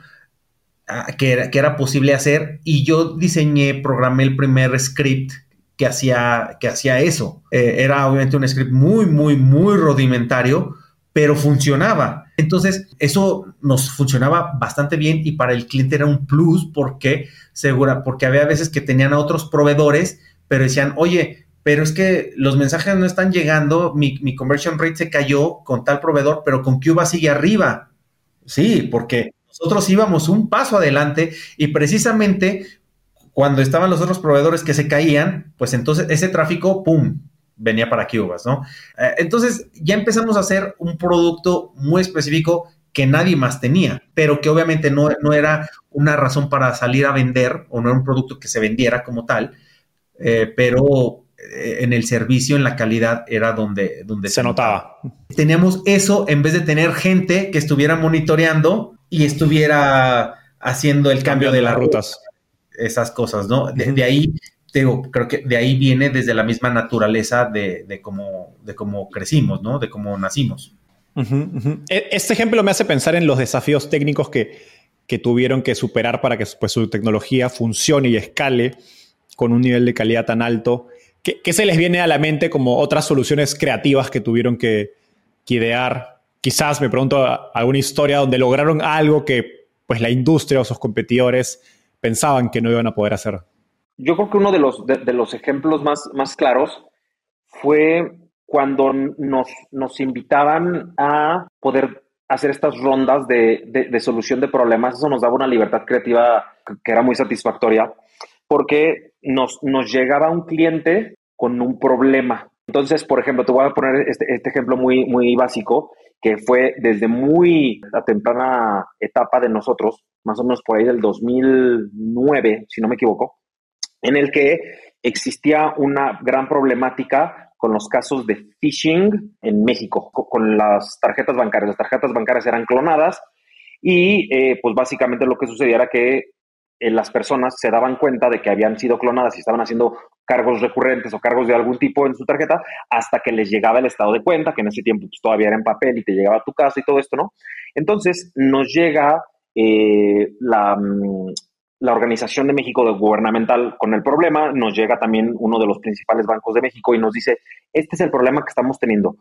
Speaker 1: ah, que, era, que era posible hacer y yo diseñé, programé el primer script que hacía, que hacía eso. Eh, era obviamente un script muy, muy, muy rudimentario, pero funcionaba. Entonces, eso nos funcionaba bastante bien y para el cliente era un plus porque, segura, porque había veces que tenían a otros proveedores, pero decían, oye, pero es que los mensajes no están llegando, mi, mi conversion rate se cayó con tal proveedor, pero con Cuba sigue arriba. Sí, porque nosotros íbamos un paso adelante y precisamente cuando estaban los otros proveedores que se caían, pues entonces ese tráfico, ¡pum!, venía para Cubas, ¿no? Eh, entonces ya empezamos a hacer un producto muy específico que nadie más tenía, pero que obviamente no, no era una razón para salir a vender o no era un producto que se vendiera como tal, eh, pero eh, en el servicio, en la calidad, era donde, donde
Speaker 2: se, notaba.
Speaker 1: Teníamos eso en vez de tener gente que estuviera monitoreando y estuviera haciendo el cambio, de las rutas. Esas cosas, ¿no? De, ahí, digo, creo que de ahí viene desde la misma naturaleza de, de, cómo, de cómo crecimos, ¿no? De cómo nacimos.
Speaker 2: E, este ejemplo me hace pensar en los desafíos técnicos que, que tuvieron que superar para que pues, su tecnología funcione y escale con un nivel de calidad tan alto. ¿Qué, se les viene a la mente como otras soluciones creativas que tuvieron que, idear? Quizás me pregunto alguna historia donde lograron algo que pues la industria o sus competidores pensaban que no iban a poder hacer.
Speaker 4: Yo creo que uno de los, de, los ejemplos más, más claros fue cuando nos, nos invitaban a poder hacer estas rondas de, de, solución de problemas. Eso nos daba una libertad creativa que era muy satisfactoria porque nos, nos llegaba un cliente con un problema. Entonces, por ejemplo, te voy a poner este, este ejemplo muy, muy básico, que fue desde muy la temprana etapa de nosotros, más o menos por ahí del 2009, si no me equivoco, en el que existía una gran problemática con los casos de phishing en México, con las tarjetas bancarias. Las tarjetas bancarias eran clonadas y eh, pues básicamente lo que sucedía era que eh, las personas se daban cuenta de que habían sido clonadas y estaban haciendo cargos recurrentes o cargos de algún tipo en su tarjeta hasta que les llegaba el estado de cuenta, que en ese tiempo pues, todavía era en papel y te llegaba a tu casa y todo esto, ¿no? Entonces nos llega eh, la, mm, la Organización de México Gubernamental con el problema, nos llega también uno de los principales bancos de México y nos dice, este es el problema que estamos teniendo.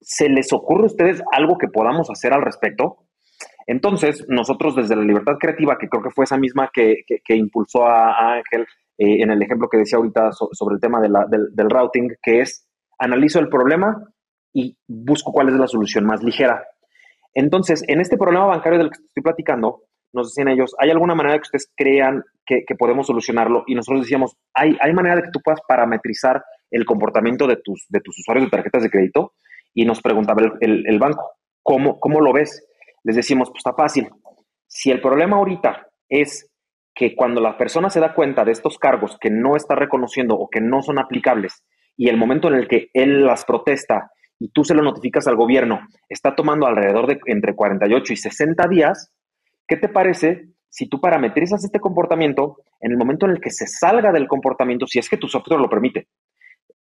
Speaker 4: ¿Se les ocurre a ustedes algo que podamos hacer al respecto? Entonces, nosotros desde la libertad creativa, que creo que fue esa misma que, impulsó a, Ángel eh, en el ejemplo que decía ahorita sobre el tema del, del, routing, que es analizo el problema y busco cuál es la solución más ligera. Entonces, en este problema bancario del que estoy platicando, nos decían ellos, ¿hay alguna manera que ustedes crean que, podemos solucionarlo? Y nosotros decíamos, ¿hay, ¿hay manera de que tú puedas parametrizar el comportamiento de tus, de tus usuarios de tarjetas de crédito? Y nos preguntaba el, el banco, ¿cómo, ¿cómo lo ves? Les decimos, pues está fácil. Si el problema ahorita es que cuando la persona se da cuenta de estos cargos que no está reconociendo o que no son aplicables y el momento en el que él las protesta y tú se lo notificas al gobierno está tomando alrededor de entre 48 y 60 días, ¿qué te parece si tú parametrizas este comportamiento en el momento en el que se salga del comportamiento, si es que tu software lo permite?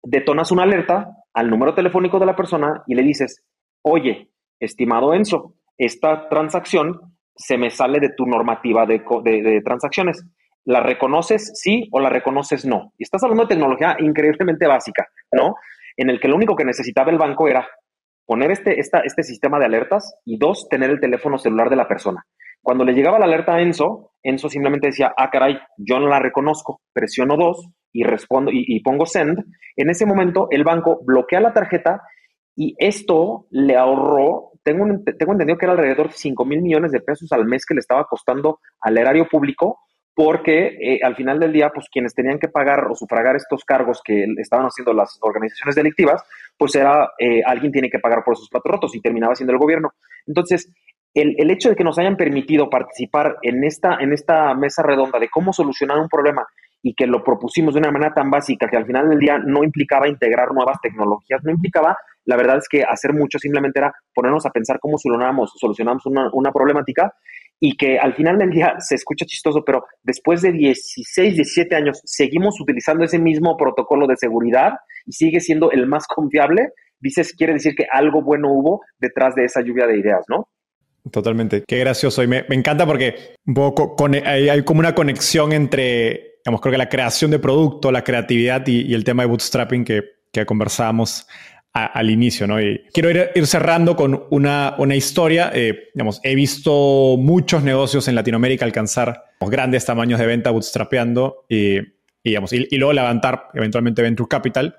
Speaker 4: Detonas una alerta al número telefónico de la persona y le dices, oye, estimado Enzo, esta transacción se me sale de tu normativa de, transacciones. ¿La reconoces sí o la reconoces no? Y estás hablando de tecnología increíblemente básica, ¿no? En el que lo único que necesitaba el banco era poner este, este sistema de alertas y dos, tener el teléfono celular de la persona. Cuando le llegaba la alerta a Enzo, Enzo simplemente decía, ah, caray, yo no la reconozco, presiono dos y respondo y, y pongo send. En ese momento, el banco bloquea la tarjeta y esto le ahorró tengo, tengo entendido que era alrededor de 5 mil millones de pesos al mes que le estaba costando al erario público, porque eh, al final del día, pues quienes tenían que pagar o sufragar estos cargos que estaban haciendo las organizaciones delictivas, pues era eh, alguien tiene que pagar por esos platos rotos y terminaba siendo el gobierno. Entonces, el, el, hecho de que nos hayan permitido participar en esta, en esta mesa redonda de cómo solucionar un problema y que lo propusimos de una manera tan básica que al final del día no implicaba integrar nuevas tecnologías, no implicaba la verdad es que hacer mucho simplemente era ponernos a pensar cómo solucionamos, solucionamos una, problemática y que al final del día se escucha chistoso, pero después de 16, 17 años seguimos utilizando ese mismo protocolo de seguridad y sigue siendo el más confiable, dices, quiere decir que algo bueno hubo detrás de esa lluvia de ideas, ¿no?
Speaker 2: Totalmente. Qué gracioso. Y me, encanta porque un poco hay, como una conexión entre, digamos, creo que la creación de producto, la creatividad y, el tema de bootstrapping que, que al inicio, ¿no? Y quiero ir, cerrando con una, una historia. Eh, digamos, he visto muchos negocios en Latinoamérica alcanzar grandes tamaños de venta bootstrapeando y, digamos, y, luego levantar eventualmente Venture Capital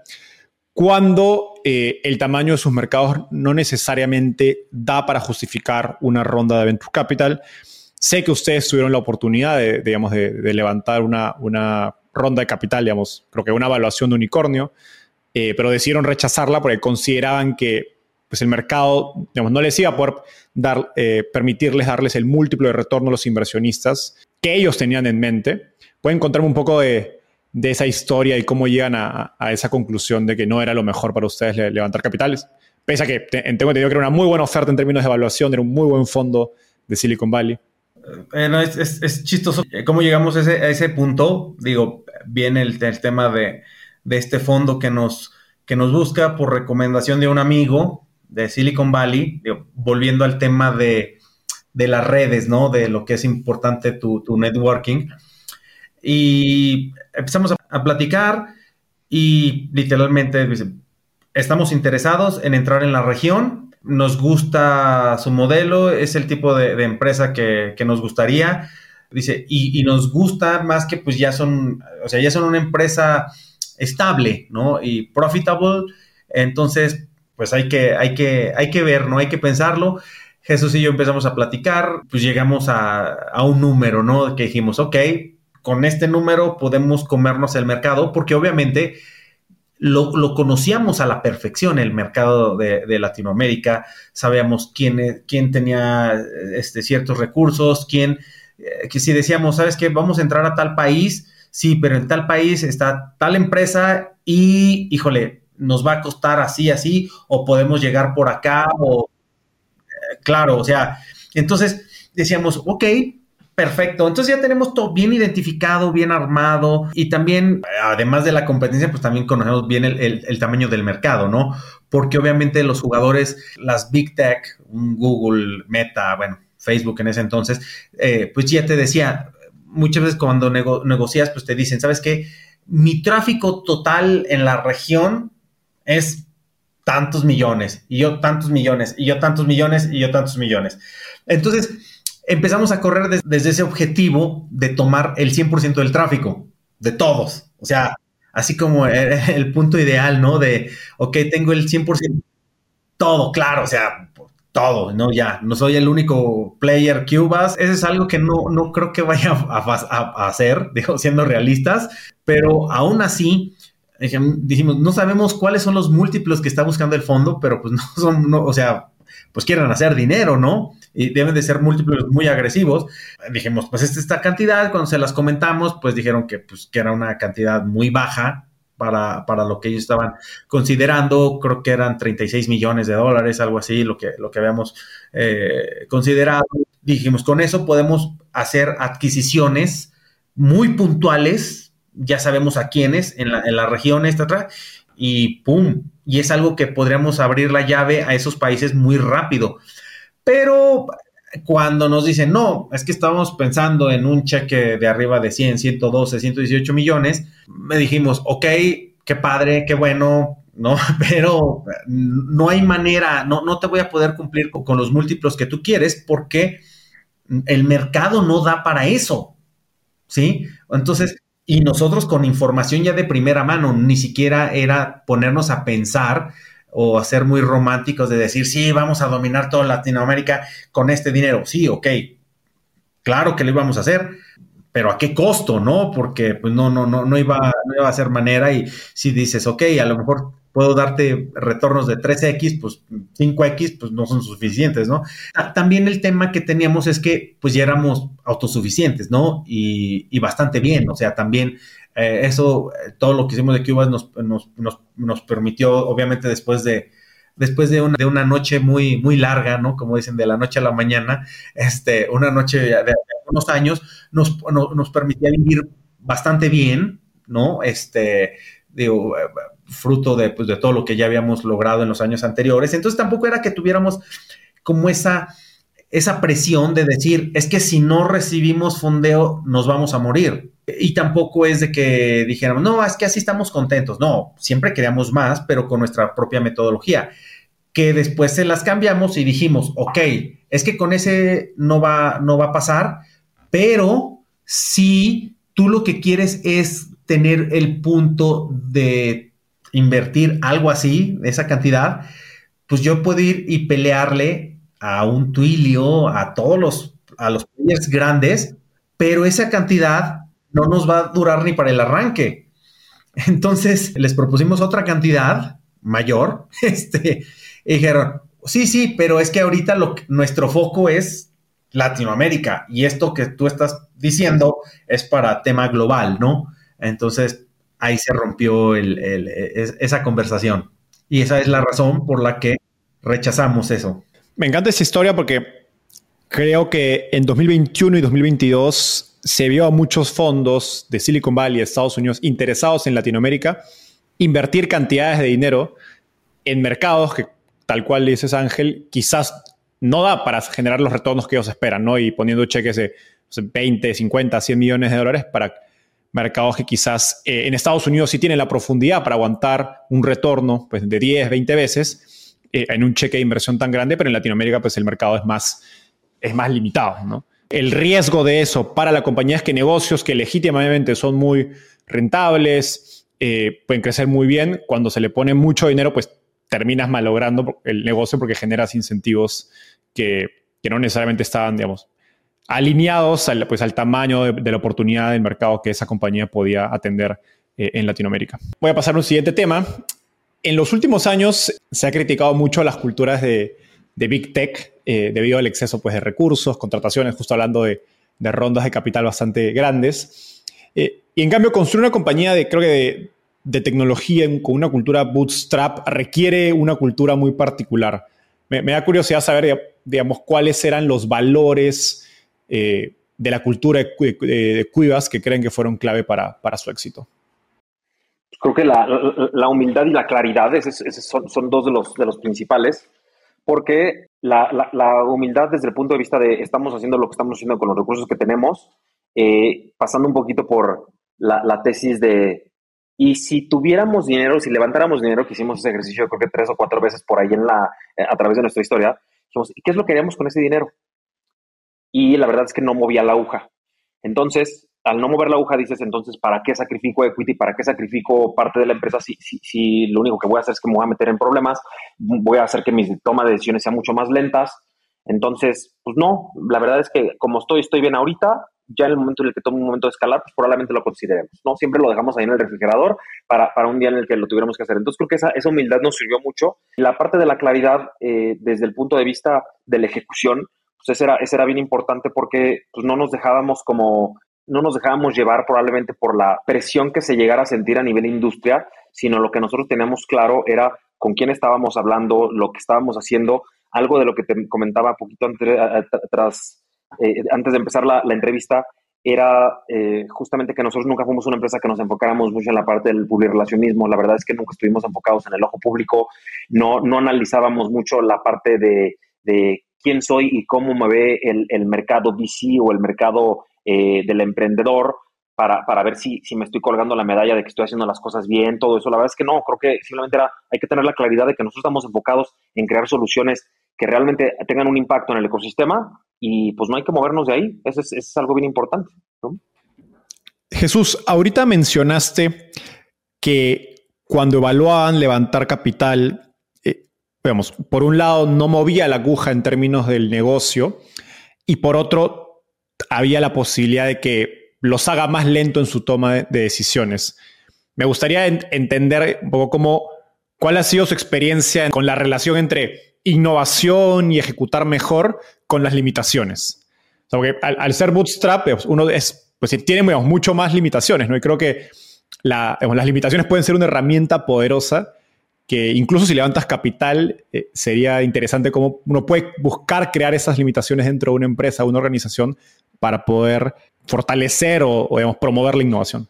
Speaker 2: cuando eh, el tamaño de sus mercados no necesariamente da para justificar una ronda de Venture Capital. Sé que ustedes tuvieron la oportunidad de, digamos, de, levantar una, una ronda de capital, digamos, creo que una evaluación de unicornio. Eh, pero decidieron rechazarla porque consideraban que pues, el mercado digamos, no les iba a poder dar, eh, permitirles darles el múltiplo de retorno a los inversionistas que ellos tenían en mente. ¿Pueden contarme un poco de, de esa historia y cómo llegan a, a, esa conclusión de que no era lo mejor para ustedes levantar capitales? Pese a que tengo entendido que era una muy buena oferta en términos de evaluación, era un muy buen fondo de Silicon Valley.
Speaker 1: Eh, es, es, es, chistoso cómo llegamos a ese, a ese punto. Digo, viene el tema de, de este fondo que nos, que nos busca por recomendación de un amigo de Silicon Valley, volviendo al tema de, de, las redes, ¿no? De lo que es importante tu, tu networking. Y empezamos a, platicar y literalmente estamos interesados en entrar en la región, nos gusta su modelo, es el tipo de, empresa que, que, nos gustaría, dice, y, y, nos gusta más que pues ya son, o sea, ya son una empresa estable, ¿no? Y profitable. Entonces, pues hay que, hay que, hay que ver, ¿no? Hay que pensarlo. Jesús y yo empezamos a platicar, pues llegamos a, a un número, ¿no? Que dijimos, ok, con este número podemos comernos el mercado, porque obviamente lo, lo conocíamos a la perfección, el mercado de, de Latinoamérica, sabíamos quién, quién tenía este, ciertos recursos, quién, eh, que si decíamos, ¿sabes qué? Vamos a entrar a tal país, sí, pero en tal país está tal empresa y, híjole, nos va a costar así, así, o podemos llegar por acá, o eh, claro, o sea, entonces decíamos, ok, perfecto, entonces ya tenemos todo bien identificado, bien armado, y también, además de la competencia, pues también conocemos bien el, tamaño del mercado, ¿no? Porque obviamente los jugadores, las Big Tech, Google, Meta, bueno, Facebook en ese entonces, eh, pues ya te decía, muchas veces cuando nego negocias, pues te dicen, ¿sabes qué? Mi tráfico total en la región es tantos millones, y yo tantos millones, y yo tantos millones, y yo tantos millones. Entonces, empezamos a correr des desde ese objetivo de tomar el 100% del tráfico, de todos. O sea, así como el, (laughs) el punto ideal, ¿no? De, ok, tengo el 100%, todo, claro, o sea, todo, ¿no? Ya, no soy el único player Cubas. Eso es algo que no, no creo que vaya a, hacer, (laughs) digo, siendo realistas, pero aún así, dijimos, no sabemos cuáles son los múltiplos que está buscando el fondo, pero pues (laughs) no son, no, o sea, pues quieren hacer dinero, ¿no? Y deben de ser múltiplos muy agresivos. Dijimos, pues esta, esta cantidad, cuando se las comentamos, pues dijeron que, pues, que era una cantidad muy baja, para, para, lo que ellos estaban considerando. Creo que eran 36 millones de dólares, algo así, lo que, lo que habíamos eh, considerado. Dijimos, con eso podemos hacer adquisiciones muy puntuales, ya sabemos a quiénes en la, en la región esta, y ¡pum! Y es algo que podríamos abrir la llave a esos países muy rápido. Pero cuando nos dicen, no, es que estábamos pensando en un cheque de arriba de 100, 112, 118 millones, me dijimos, ok, qué padre, qué bueno, ¿no? (laughs) Pero no hay manera, no, no te voy a poder cumplir con, con, los múltiplos que tú quieres porque el mercado no da para eso, ¿sí? Entonces, y nosotros con información ya de primera mano, ni siquiera era ponernos a pensar o a ser muy románticos de decir, sí, vamos a dominar toda Latinoamérica con este dinero. Sí, ok, claro que lo íbamos a hacer, pero ¿a qué costo, no? Porque pues no, no, no, no iba, no iba a ser manera y si dices, ok, a lo mejor puedo darte retornos de 3X, pues 5X, pues no son suficientes, ¿no? También el tema que teníamos es que pues ya éramos autosuficientes, ¿no? Y, y bastante bien, o sea, también eh, eso, todo lo que hicimos de Cuba nos, nos, nos, nos, permitió, obviamente después de, después de una, de una noche muy, muy larga, ¿no? Como dicen, de la noche a la mañana, este, una noche de, de unos años, nos, nos permitía vivir bastante bien, ¿no? Este, digo, fruto de, pues, de todo lo que ya habíamos logrado en los años anteriores. Entonces tampoco era que tuviéramos como esa, esa presión de decir, es que si no recibimos fondeo, nos vamos a morir. Y tampoco es de que dijéramos, no, es que así estamos contentos. No, siempre queríamos más, pero con nuestra propia metodología. Que después se las cambiamos y dijimos, ok, es que con ese no va, no va a pasar, pero si tú lo que quieres es tener el punto de invertir algo así, esa cantidad, pues yo puedo ir y pelearle a un Twilio, a todos los, a los players grandes, pero esa cantidad no nos va a durar ni para el arranque. Entonces les propusimos otra cantidad mayor, (laughs) este, y dijeron, sí, sí, pero es que ahorita lo, nuestro foco es Latinoamérica y esto que tú estás diciendo es para tema global, ¿no? Entonces ahí se rompió esa conversación y esa es la razón por la que rechazamos eso.
Speaker 2: Me encanta esa historia porque creo que en 2021 y 2022 se vio a muchos fondos de Silicon Valley, Estados Unidos, interesados en Latinoamérica, invertir cantidades de dinero en mercados que, tal cual dices Ángel, quizás no da para generar los retornos que ellos esperan, ¿no? Y poniendo cheques de 20, 50, 100 millones de dólares para mercados que quizás eh, en Estados Unidos sí tienen la profundidad para aguantar un retorno pues, de 10, 20 veces eh, en un cheque de inversión tan grande, pero en Latinoamérica pues el mercado es más, es más limitado. ¿no? El riesgo de eso para la compañía es que negocios que legítimamente son muy rentables, eh, pueden crecer muy bien, cuando se le pone mucho dinero, pues terminas malogrando el negocio porque generas incentivos que, que no necesariamente estaban, digamos, alineados al, pues, al tamaño de, la oportunidad del mercado que esa compañía podía atender eh, en Latinoamérica. Voy a pasar a un siguiente tema en los últimos años se ha criticado mucho las culturas de, Big Tech eh, debido al exceso pues, de recursos, contrataciones, justo hablando de, rondas de capital bastante grandes. Eh, y en cambio, construir una compañía de, creo que de, tecnología con una cultura bootstrap requiere una cultura muy particular. Me, da curiosidad saber, digamos, cuáles eran los valores eh, de la cultura de, de, Cuivas que creen que fueron clave para su éxito
Speaker 4: creo que la, humildad y la claridad son, dos de los, de los principales, porque la, humildad desde el punto de vista de estamos haciendo lo que estamos haciendo con los recursos que tenemos, eh, pasando un poquito por la, tesis de, y si tuviéramos dinero, si levantáramos dinero, que hicimos ese ejercicio creo que tres o cuatro veces por ahí en la, eh, a través de nuestra historia, dijimos, ¿y qué es lo que haríamos con ese dinero? Y la verdad es que no movía la aguja. Entonces, al no mover la aguja dices entonces, ¿para qué sacrifico equity? ¿Para qué sacrifico parte de la empresa si, si, si, lo único que voy a hacer es que me voy a meter en problemas? Voy a hacer que mi toma de decisiones sean mucho más lentas. Entonces, pues no, la verdad es que como estoy, estoy bien ahorita, ya en el momento en el que tomo un momento de escalar, pues probablemente lo consideremos, ¿no? Siempre lo dejamos ahí en el refrigerador para, para un día en el que lo tuviéramos que hacer. Entonces creo que esa, esa humildad nos sirvió mucho. La parte de la claridad eh, desde el punto de vista de la ejecución, pues era, ese era bien importante porque pues, no nos dejábamos como no nos dejábamos llevar probablemente por la presión que se llegara a sentir a nivel industria, sino lo que nosotros teníamos claro era con quién estábamos hablando, lo que estábamos haciendo, algo de lo que te comentaba poquito antes, atrás, eh, antes de empezar la, entrevista, era eh, justamente que nosotros nunca fuimos una empresa que nos enfocáramos mucho en la parte del relacionismo. La verdad es que nunca estuvimos enfocados en el ojo público, no, no analizábamos mucho la parte de quién soy y cómo me ve el, el mercado VC o el mercado eh, del emprendedor para, para ver si, si, me estoy colgando la medalla de que estoy haciendo las cosas bien, todo eso. La verdad es que no, creo que simplemente hay que tener la claridad de que nosotros estamos enfocados en crear soluciones que realmente tengan un impacto en el ecosistema y pues no hay que movernos de ahí. Eso es, algo bien importante.
Speaker 2: Jesús, ahorita mencionaste que cuando evaluaban levantar capital, por un lado no movía la aguja en términos del negocio y por otro había la posibilidad de que los haga más lento en su toma de, decisiones. Me gustaría entender un poco cómo, cuál ha sido su experiencia con la relación entre innovación y ejecutar mejor con las limitaciones. porque al, ser bootstrap, uno es, pues tiene mucho más limitaciones, ¿no? Y creo que las limitaciones pueden ser una herramienta poderosa que incluso si levantas capital, eh, sería interesante cómo uno puede buscar crear esas limitaciones dentro de una empresa, una organización, para poder fortalecer o, promover la innovación.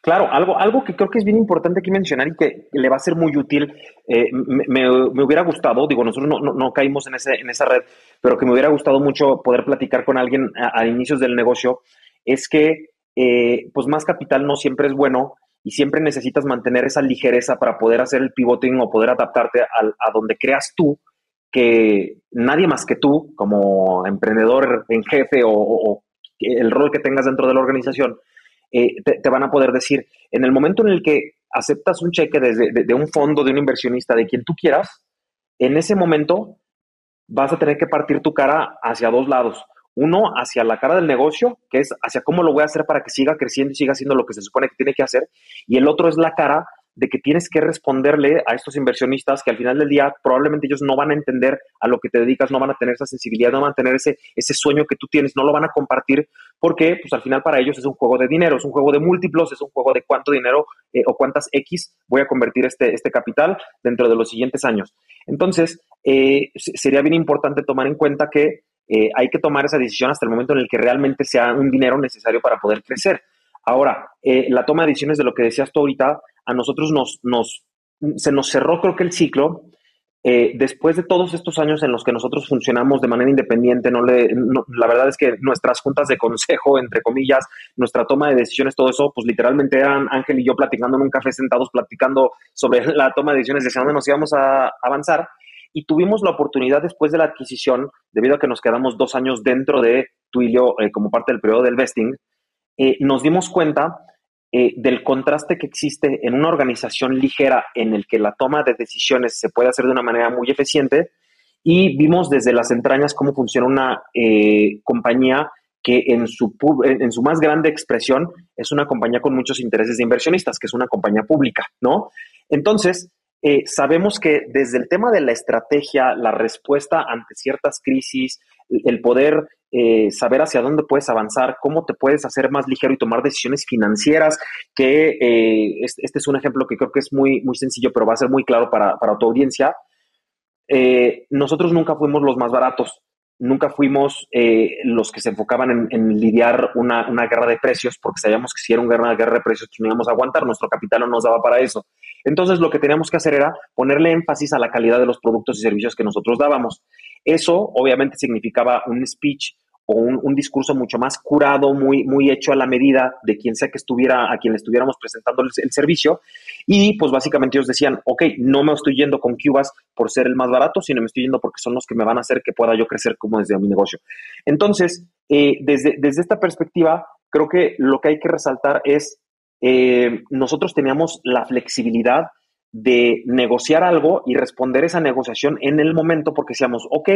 Speaker 4: Claro, algo, algo que creo que es bien importante aquí mencionar y que le va a ser muy útil, eh, me, hubiera gustado, digo, nosotros no, no, caímos en, ese, en esa red, pero que me hubiera gustado mucho poder platicar con alguien a, inicios del negocio, es que eh, pues más capital no siempre es bueno y siempre necesitas mantener esa ligereza para poder hacer el pivoting o poder adaptarte a, donde creas tú que nadie más que tú, como emprendedor en jefe o, el rol que tengas dentro de la organización, eh, te, van a poder decir, en el momento en el que aceptas un cheque desde, de, un fondo, de un inversionista, de quien tú quieras, en ese momento vas a tener que partir tu cara hacia dos lados. Uno, hacia la cara del negocio, que es hacia cómo lo voy a hacer para que siga creciendo y siga haciendo lo que se supone que tiene que hacer. Y el otro es la cara de que tienes que responderle a estos inversionistas que al final del día probablemente ellos no van a entender a lo que te dedicas, no van a tener esa sensibilidad, no van a tener ese, ese sueño que tú tienes, no lo van a compartir porque pues al final para ellos es un juego de dinero, es un juego de múltiplos, es un juego de cuánto dinero eh, o cuántas X voy a convertir este, este capital dentro de los siguientes años. Entonces, eh, sería bien importante tomar en cuenta que eh, hay que tomar esa decisión hasta el momento en el que realmente sea un dinero necesario para poder crecer. Ahora, la toma de decisiones de lo que decías tú ahorita, a nosotros nos, se nos cerró creo que el ciclo. Eh, después de todos estos años en los que nosotros funcionamos de manera independiente, no le, la verdad es que nuestras juntas de consejo, entre comillas, nuestra toma de decisiones, todo eso, pues literalmente eran Ángel y yo platicando en un café sentados, platicando sobre la toma de decisiones, de nos íbamos a avanzar. Y tuvimos la oportunidad después de la adquisición, debido a que nos quedamos dos años dentro de Twilio eh, como parte del periodo del vesting, eh, nos dimos cuenta eh, del contraste que existe en una organización ligera en el que la toma de decisiones se puede hacer de una manera muy eficiente y vimos desde las entrañas cómo funciona una eh, compañía que en su, en su más grande expresión es una compañía con muchos intereses de inversionistas, que es una compañía pública, ¿no? Entonces, eh, sabemos que desde el tema de la estrategia, la respuesta ante ciertas crisis, el poder eh, saber hacia dónde puedes avanzar, cómo te puedes hacer más ligero y tomar decisiones financieras, que eh, este, es un ejemplo que creo que es muy, muy sencillo, pero va a ser muy claro para, tu audiencia. Eh, nosotros nunca fuimos los más baratos, nunca fuimos los que se enfocaban en, lidiar una, guerra de precios, porque sabíamos que si era una guerra de precios, pues no íbamos a aguantar, nuestro capital no nos daba para eso. Entonces, lo que teníamos que hacer era ponerle énfasis a la calidad de los productos y servicios que nosotros dábamos. Eso obviamente significaba un speech o un, discurso mucho más curado, muy, muy hecho a la medida de quien sea que estuviera, a quien le estuviéramos presentando el, servicio. Y pues básicamente ellos decían, ok, no me estoy yendo con Cubas por ser el más barato, sino me estoy yendo porque son los que me van a hacer que pueda yo crecer como desde mi negocio. Entonces, eh, desde, desde esta perspectiva, creo que lo que hay que resaltar es, eh, nosotros teníamos la flexibilidad de negociar algo y responder esa negociación en el momento porque decíamos, ok,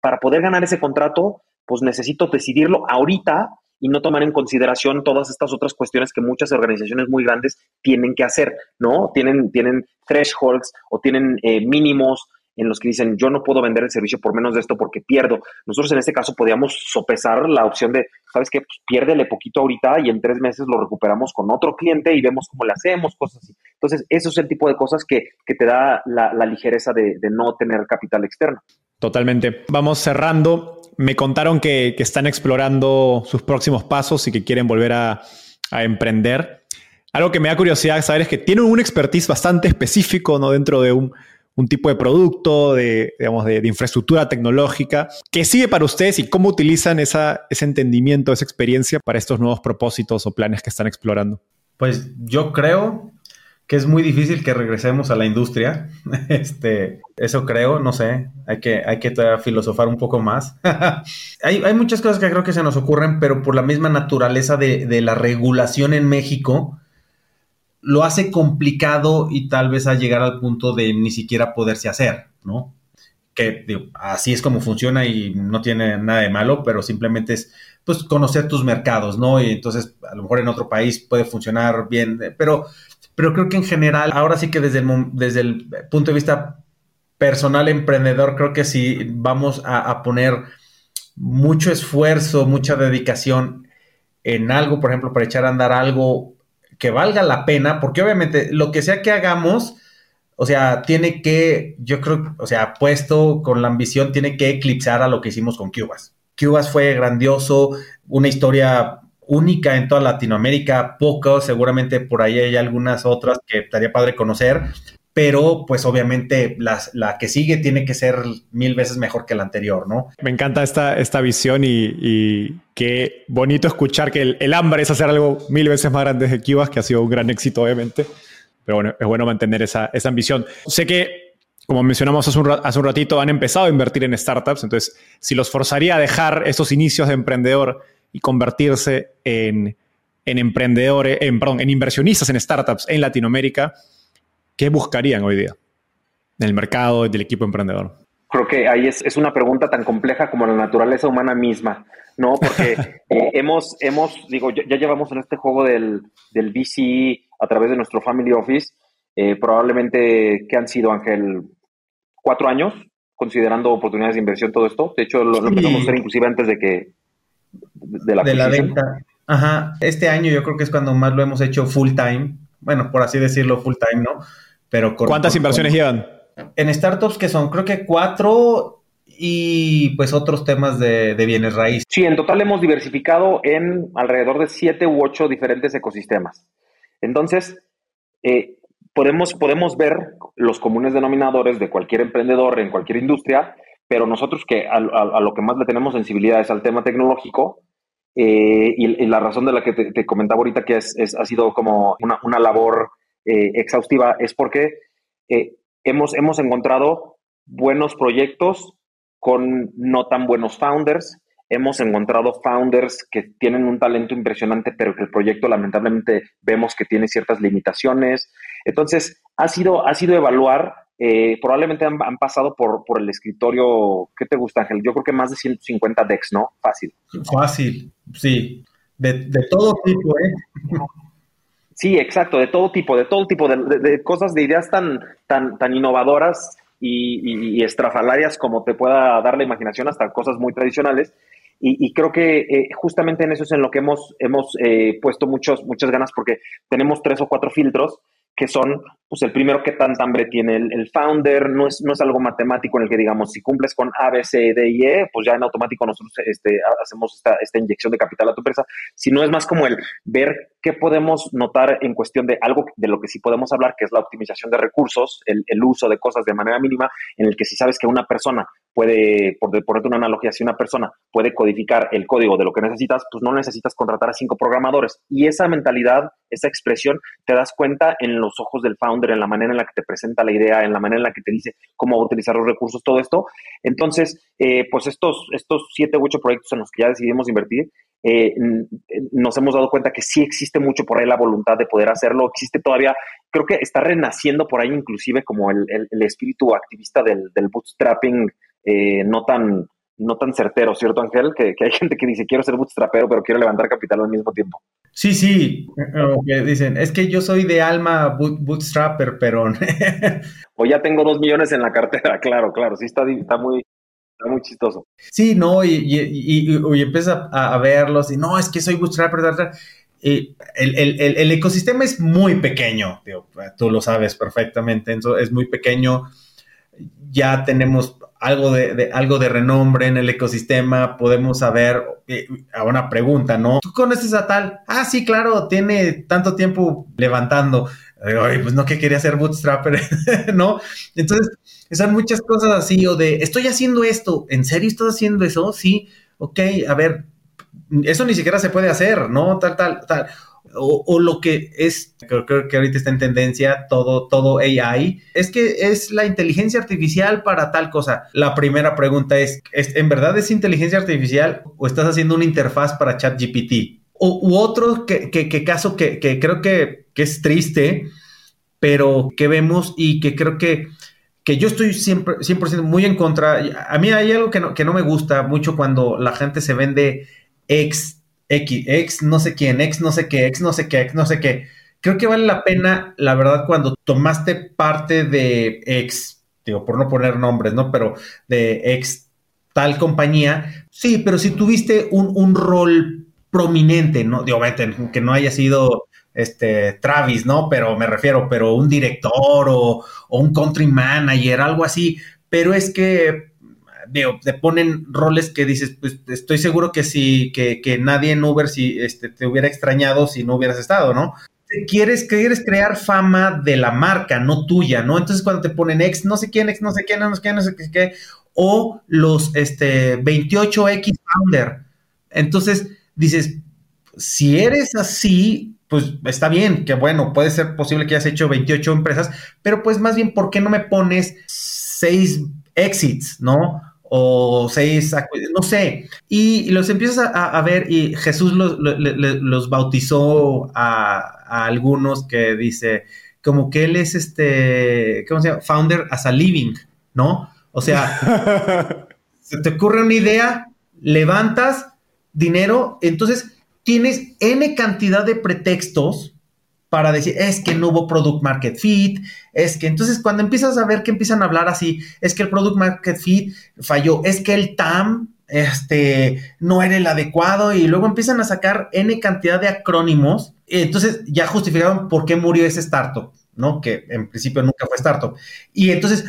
Speaker 4: para poder ganar ese contrato, pues necesito decidirlo ahorita y no tomar en consideración todas estas otras cuestiones que muchas organizaciones muy grandes tienen que hacer, ¿no? Tienen, tienen thresholds o tienen eh, mínimos en los que dicen, yo no puedo vender el servicio por menos de esto porque pierdo. Nosotros en este caso podíamos sopesar la opción de, ¿sabes qué? Pues piérdele poquito ahorita y en tres meses lo recuperamos con otro cliente y vemos cómo le hacemos, cosas así. Entonces, eso es el tipo de cosas que, te da la, ligereza de, de no tener capital externo.
Speaker 2: Totalmente. Vamos cerrando. Me contaron que, están explorando sus próximos pasos y que quieren volver a, emprender. Algo que me da curiosidad saber es que tienen un expertise bastante específico ¿no? dentro de un, tipo de producto, de, digamos, de, infraestructura tecnológica. ¿Qué sigue para ustedes y cómo utilizan ese entendimiento, esa experiencia para estos nuevos propósitos o planes que están explorando?
Speaker 5: Pues yo creo que es muy difícil que regresemos a la industria. (laughs) Este, eso creo, no sé, hay que, hay que filosofar un poco más. (laughs) hay, hay, muchas cosas que creo que se nos ocurren, pero por la misma naturaleza de, de, la regulación en México, lo hace complicado y tal vez a llegar al punto de ni siquiera poderse hacer, ¿no? Que así es como funciona y no tiene nada de malo, pero simplemente es pues conocer tus mercados, ¿no? Y entonces a lo mejor en otro país puede funcionar bien, pero pero creo que en general, ahora sí que desde el, punto de vista personal emprendedor, creo que si vamos a, poner mucho esfuerzo, mucha dedicación en algo, por ejemplo, para echar a andar algo que valga la pena, porque obviamente lo que sea que hagamos,
Speaker 1: O sea, tiene que, yo creo, o sea, puesto con la ambición, tiene que eclipsar a lo que hicimos con Cubas. Cubas fue grandioso, una historia única en toda Latinoamérica, poco, seguramente por ahí hay algunas otras que estaría padre conocer, pero pues obviamente la que sigue tiene que ser mil veces mejor que la anterior, ¿no?
Speaker 2: Me encanta esta, esta visión y, qué bonito escuchar que el, hambre es hacer algo mil veces más grande de Cubas, que ha sido un gran éxito obviamente, pero bueno, es bueno mantener esa, esa ambición. Sé que como mencionamos hace un, hace un, ratito, han empezado a invertir en startups. Entonces, si los forzaría a dejar esos inicios de emprendedor y convertirse en, emprendedores, en, perdón, en inversionistas en startups en Latinoamérica, ¿qué buscarían hoy día en el mercado del equipo emprendedor?
Speaker 4: Creo que ahí es, una pregunta tan compleja como la naturaleza humana misma, ¿no? Porque (laughs) eh, hemos, hemos, digo, ya, llevamos en este juego del, del VC a través de nuestro Family Office, eh, probablemente, ¿qué han sido, Ángel? ¿Cuatro años? Considerando oportunidades de inversión, todo esto. De hecho, lo, empezamos a hacer inclusive antes de que,
Speaker 1: de la, de la venta. Ajá, este año yo creo que es cuando más lo hemos hecho full time, bueno, por así decirlo, full time, ¿no?
Speaker 2: Pero ¿Cuántas inversiones llevan?
Speaker 1: En startups que son, creo que cuatro y pues otros temas de, bienes raíces.
Speaker 4: Sí, en total hemos diversificado en alrededor de siete u ocho diferentes ecosistemas. Entonces, eh, podemos, podemos ver los comunes denominadores de cualquier emprendedor en cualquier industria pero nosotros que a, lo que más le tenemos sensibilidad es al tema tecnológico, eh, y, la razón de la que te, comentaba ahorita que es, ha sido como una, labor eh, exhaustiva es porque eh, hemos, hemos encontrado buenos proyectos con no tan buenos founders. Hemos encontrado founders que tienen un talento impresionante, pero que el proyecto lamentablemente vemos que tiene ciertas limitaciones. Entonces, ha sido, ha sido evaluar eh, probablemente han, pasado por, por, el escritorio, ¿qué te gusta, Ángel? Yo creo que más de 150 decks, ¿no? Fácil.
Speaker 1: Fácil, sí. De, todo tipo, ¿eh?
Speaker 4: Sí, exacto, de todo tipo, de todo tipo, de, cosas, de ideas tan, tan, tan innovadoras y, estrafalarias como te pueda dar la imaginación, hasta cosas muy tradicionales. Y, creo que eh, justamente en eso es en lo que hemos, hemos eh, puesto muchos, muchas ganas, porque tenemos tres o cuatro filtros que son, pues el primero, que tanta hambre tiene el, founder, no es, no es algo matemático en el que digamos, si cumples con A, B, C, D y E, pues ya en automático nosotros este, hacemos esta, esta inyección de capital a tu empresa, sino es más como el ver qué podemos notar en cuestión de algo de lo que sí podemos hablar, que es la optimización de recursos, el, el uso de cosas de manera mínima, en el que si sabes que una persona puede, por ponerte una analogía, si una persona puede codificar el código de lo que necesitas, pues no necesitas contratar a cinco programadores. Y esa mentalidad, esa expresión, te das cuenta en los ojos del founder, en la manera en la que te presenta la idea, en la manera en la que te dice cómo utilizar los recursos, todo esto. Entonces, eh, pues estos, estos siete u ocho proyectos en los que ya decidimos invertir, eh, nos hemos dado cuenta que sí existe mucho por ahí la voluntad de poder hacerlo, existe todavía, creo que está renaciendo por ahí inclusive como el, espíritu activista del, del bootstrapping eh, no tan no tan certero, ¿cierto, Ángel? Que, hay (laughs) gente que dice, quiero ser bootstrapero, pero quiero levantar capital al mismo tiempo.
Speaker 1: Sí, sí, dicen, es que yo soy de alma bootstrapper, pero... (laughs)
Speaker 4: o ya tengo dos millones en la cartera, (laughs) claro, claro, sí está, está muy... Está muy chistoso.
Speaker 1: Sí, no, y, y, y, empieza a, verlos y no, es que soy bootstrapper, el, el, el, ecosistema es muy pequeño, tú lo sabes perfectamente, es muy pequeño. Ya tenemos algo de, algo de renombre en el ecosistema, podemos saber eh, a una pregunta, ¿no? ¿Tú conoces a tal? Ah, sí, claro, tiene tanto tiempo levantando. Ay, pues no que quería ser bootstrapper, (laughs) ¿no? Entonces, son muchas cosas así, o de, estoy haciendo esto, ¿en serio estás haciendo eso? Sí, ok, a ver, eso ni siquiera se puede hacer, ¿no? Tal, tal, tal o, lo que es, creo, que ahorita está en tendencia, todo, todo AI, es que es la inteligencia artificial para tal cosa. La primera pregunta es, ¿en verdad es inteligencia artificial o estás haciendo una interfaz para ChatGPT? O, u otro que, caso que, creo que, es triste, pero que vemos y que creo que, que yo estoy siempre 100% muy en contra. A mí hay algo que no, que no me gusta mucho cuando la gente se vende ex X, ex no sé quién, ex no sé qué, ex no sé qué, ex no sé qué. Creo que vale la pena, la verdad, cuando tomaste parte de ex, digo, por no poner nombres, ¿no? Pero de ex tal compañía, sí, pero si tuviste un, rol prominente, ¿no? Digo, que no haya sido este, Travis, ¿no? Pero me refiero, pero un director o, un country manager, algo así. Pero es que, te ponen roles que dices, pues estoy seguro que si, que, que nadie en Uber si, este, te hubiera extrañado si no hubieras estado, ¿no? Quieres, quieres crear fama de la marca, no tuya, ¿no? Entonces cuando te ponen ex, no sé quién, ex, no sé quién, no sé quién, no sé qué, o los este, 28X founder. Entonces dices, si eres así, pues está bien, que bueno, puede ser posible que hayas hecho 28 empresas, pero pues más bien, ¿por qué no me pones seis exits, no? O seis, no sé. Y, los empiezas a, ver y Jesús los, bautizó a, algunos que dice, como que él es este, ¿cómo se llama? Founder as a living, ¿no? O sea, (laughs) se te ocurre una idea, levantas dinero, entonces tienes N cantidad de pretextos para decir, es que no hubo product market fit, es que entonces cuando empiezas a ver que empiezan a hablar así, es que el product market fit falló, es que el TAM este, no era el adecuado y luego empiezan a sacar N cantidad de acrónimos, entonces ya justificaron por qué murió ese startup, ¿no? Que en principio nunca fue startup. Y entonces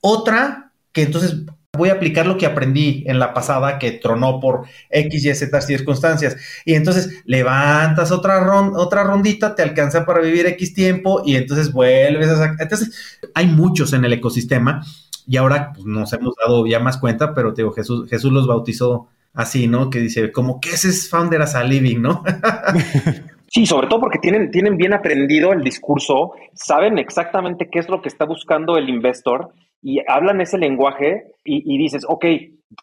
Speaker 1: otra que entonces voy a aplicar lo que aprendí en la pasada que tronó por X, Y, Z circunstancias. Y entonces levantas otra, otra rondita, te alcanza para vivir X tiempo y entonces vuelves a sacar. Entonces, hay muchos en el ecosistema y ahora pues, nos hemos dado ya más cuenta, pero te digo, Jesús, Jesús los bautizó así, ¿no? Que dice, como que ese es founder as a living, ¿no? (laughs)
Speaker 4: Sí, sobre todo porque tienen, tienen bien aprendido el discurso, saben exactamente qué es lo que está buscando el investor y hablan ese lenguaje y, dices, ok,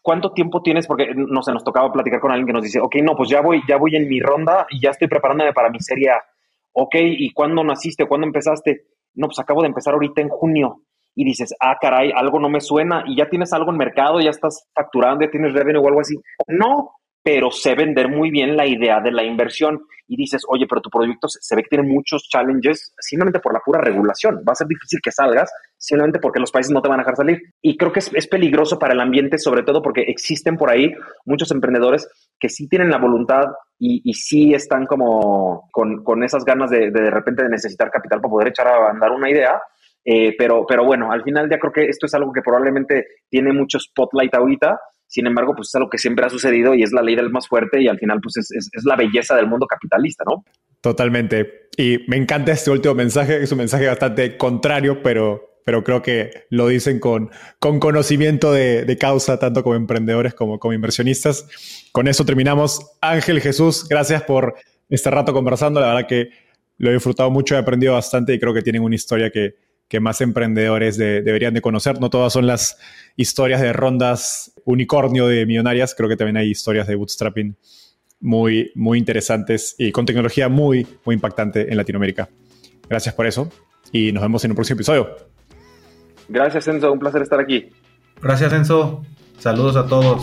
Speaker 4: ¿cuánto tiempo tienes? Porque no sé, nos tocaba platicar con alguien que nos dice, ok, no, pues ya voy, ya voy en mi ronda y ya estoy preparándome para mi serie A. Ok, ¿y cuándo naciste? ¿Cuándo empezaste? No, pues acabo de empezar ahorita en junio. Y dices, ah, caray, algo no me suena y ya tienes algo en mercado, ya estás facturando, ya tienes revenue o algo así. No, pero sé vender muy bien la idea de la inversión y dices, oye, pero tu proyecto se, ve que tiene muchos challenges simplemente por la pura regulación. Va a ser difícil que salgas simplemente porque los países no te van a dejar salir. Y creo que es, peligroso para el ambiente, sobre todo porque existen por ahí muchos emprendedores que sí tienen la voluntad y, sí están como con, con esas ganas de, de, de repente de necesitar capital para poder echar a andar una idea. Eh, pero, pero bueno, al final ya creo que esto es algo que probablemente tiene mucho spotlight ahorita sin embargo, pues es algo que siempre ha sucedido y es la ley del más fuerte y al final pues es, la belleza del mundo capitalista, ¿no?
Speaker 2: Totalmente. Y me encanta este último mensaje, es un mensaje bastante contrario, pero, pero creo que lo dicen con, con conocimiento de, causa, tanto como emprendedores como como inversionistas. Con eso terminamos. Ángel Jesús, gracias por este rato conversando. La verdad que lo he disfrutado mucho, he aprendido bastante y creo que tienen una historia que, que más emprendedores deberían de conocer. No todas son las historias de rondas unicornio de millonarias, creo que también hay historias de bootstrapping muy, muy interesantes y con tecnología muy, muy impactante en Latinoamérica. Gracias por eso y nos vemos en un próximo episodio.
Speaker 4: Gracias Enzo, un placer estar aquí.
Speaker 1: Gracias Enzo, saludos a todos.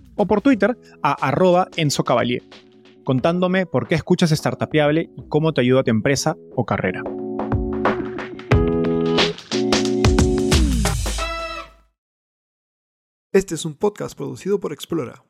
Speaker 2: o por Twitter a arroba Enzo Cavalier, contándome por qué escuchas Startupiable y cómo te ayuda a tu empresa o carrera.
Speaker 6: Este es un podcast producido por Explora.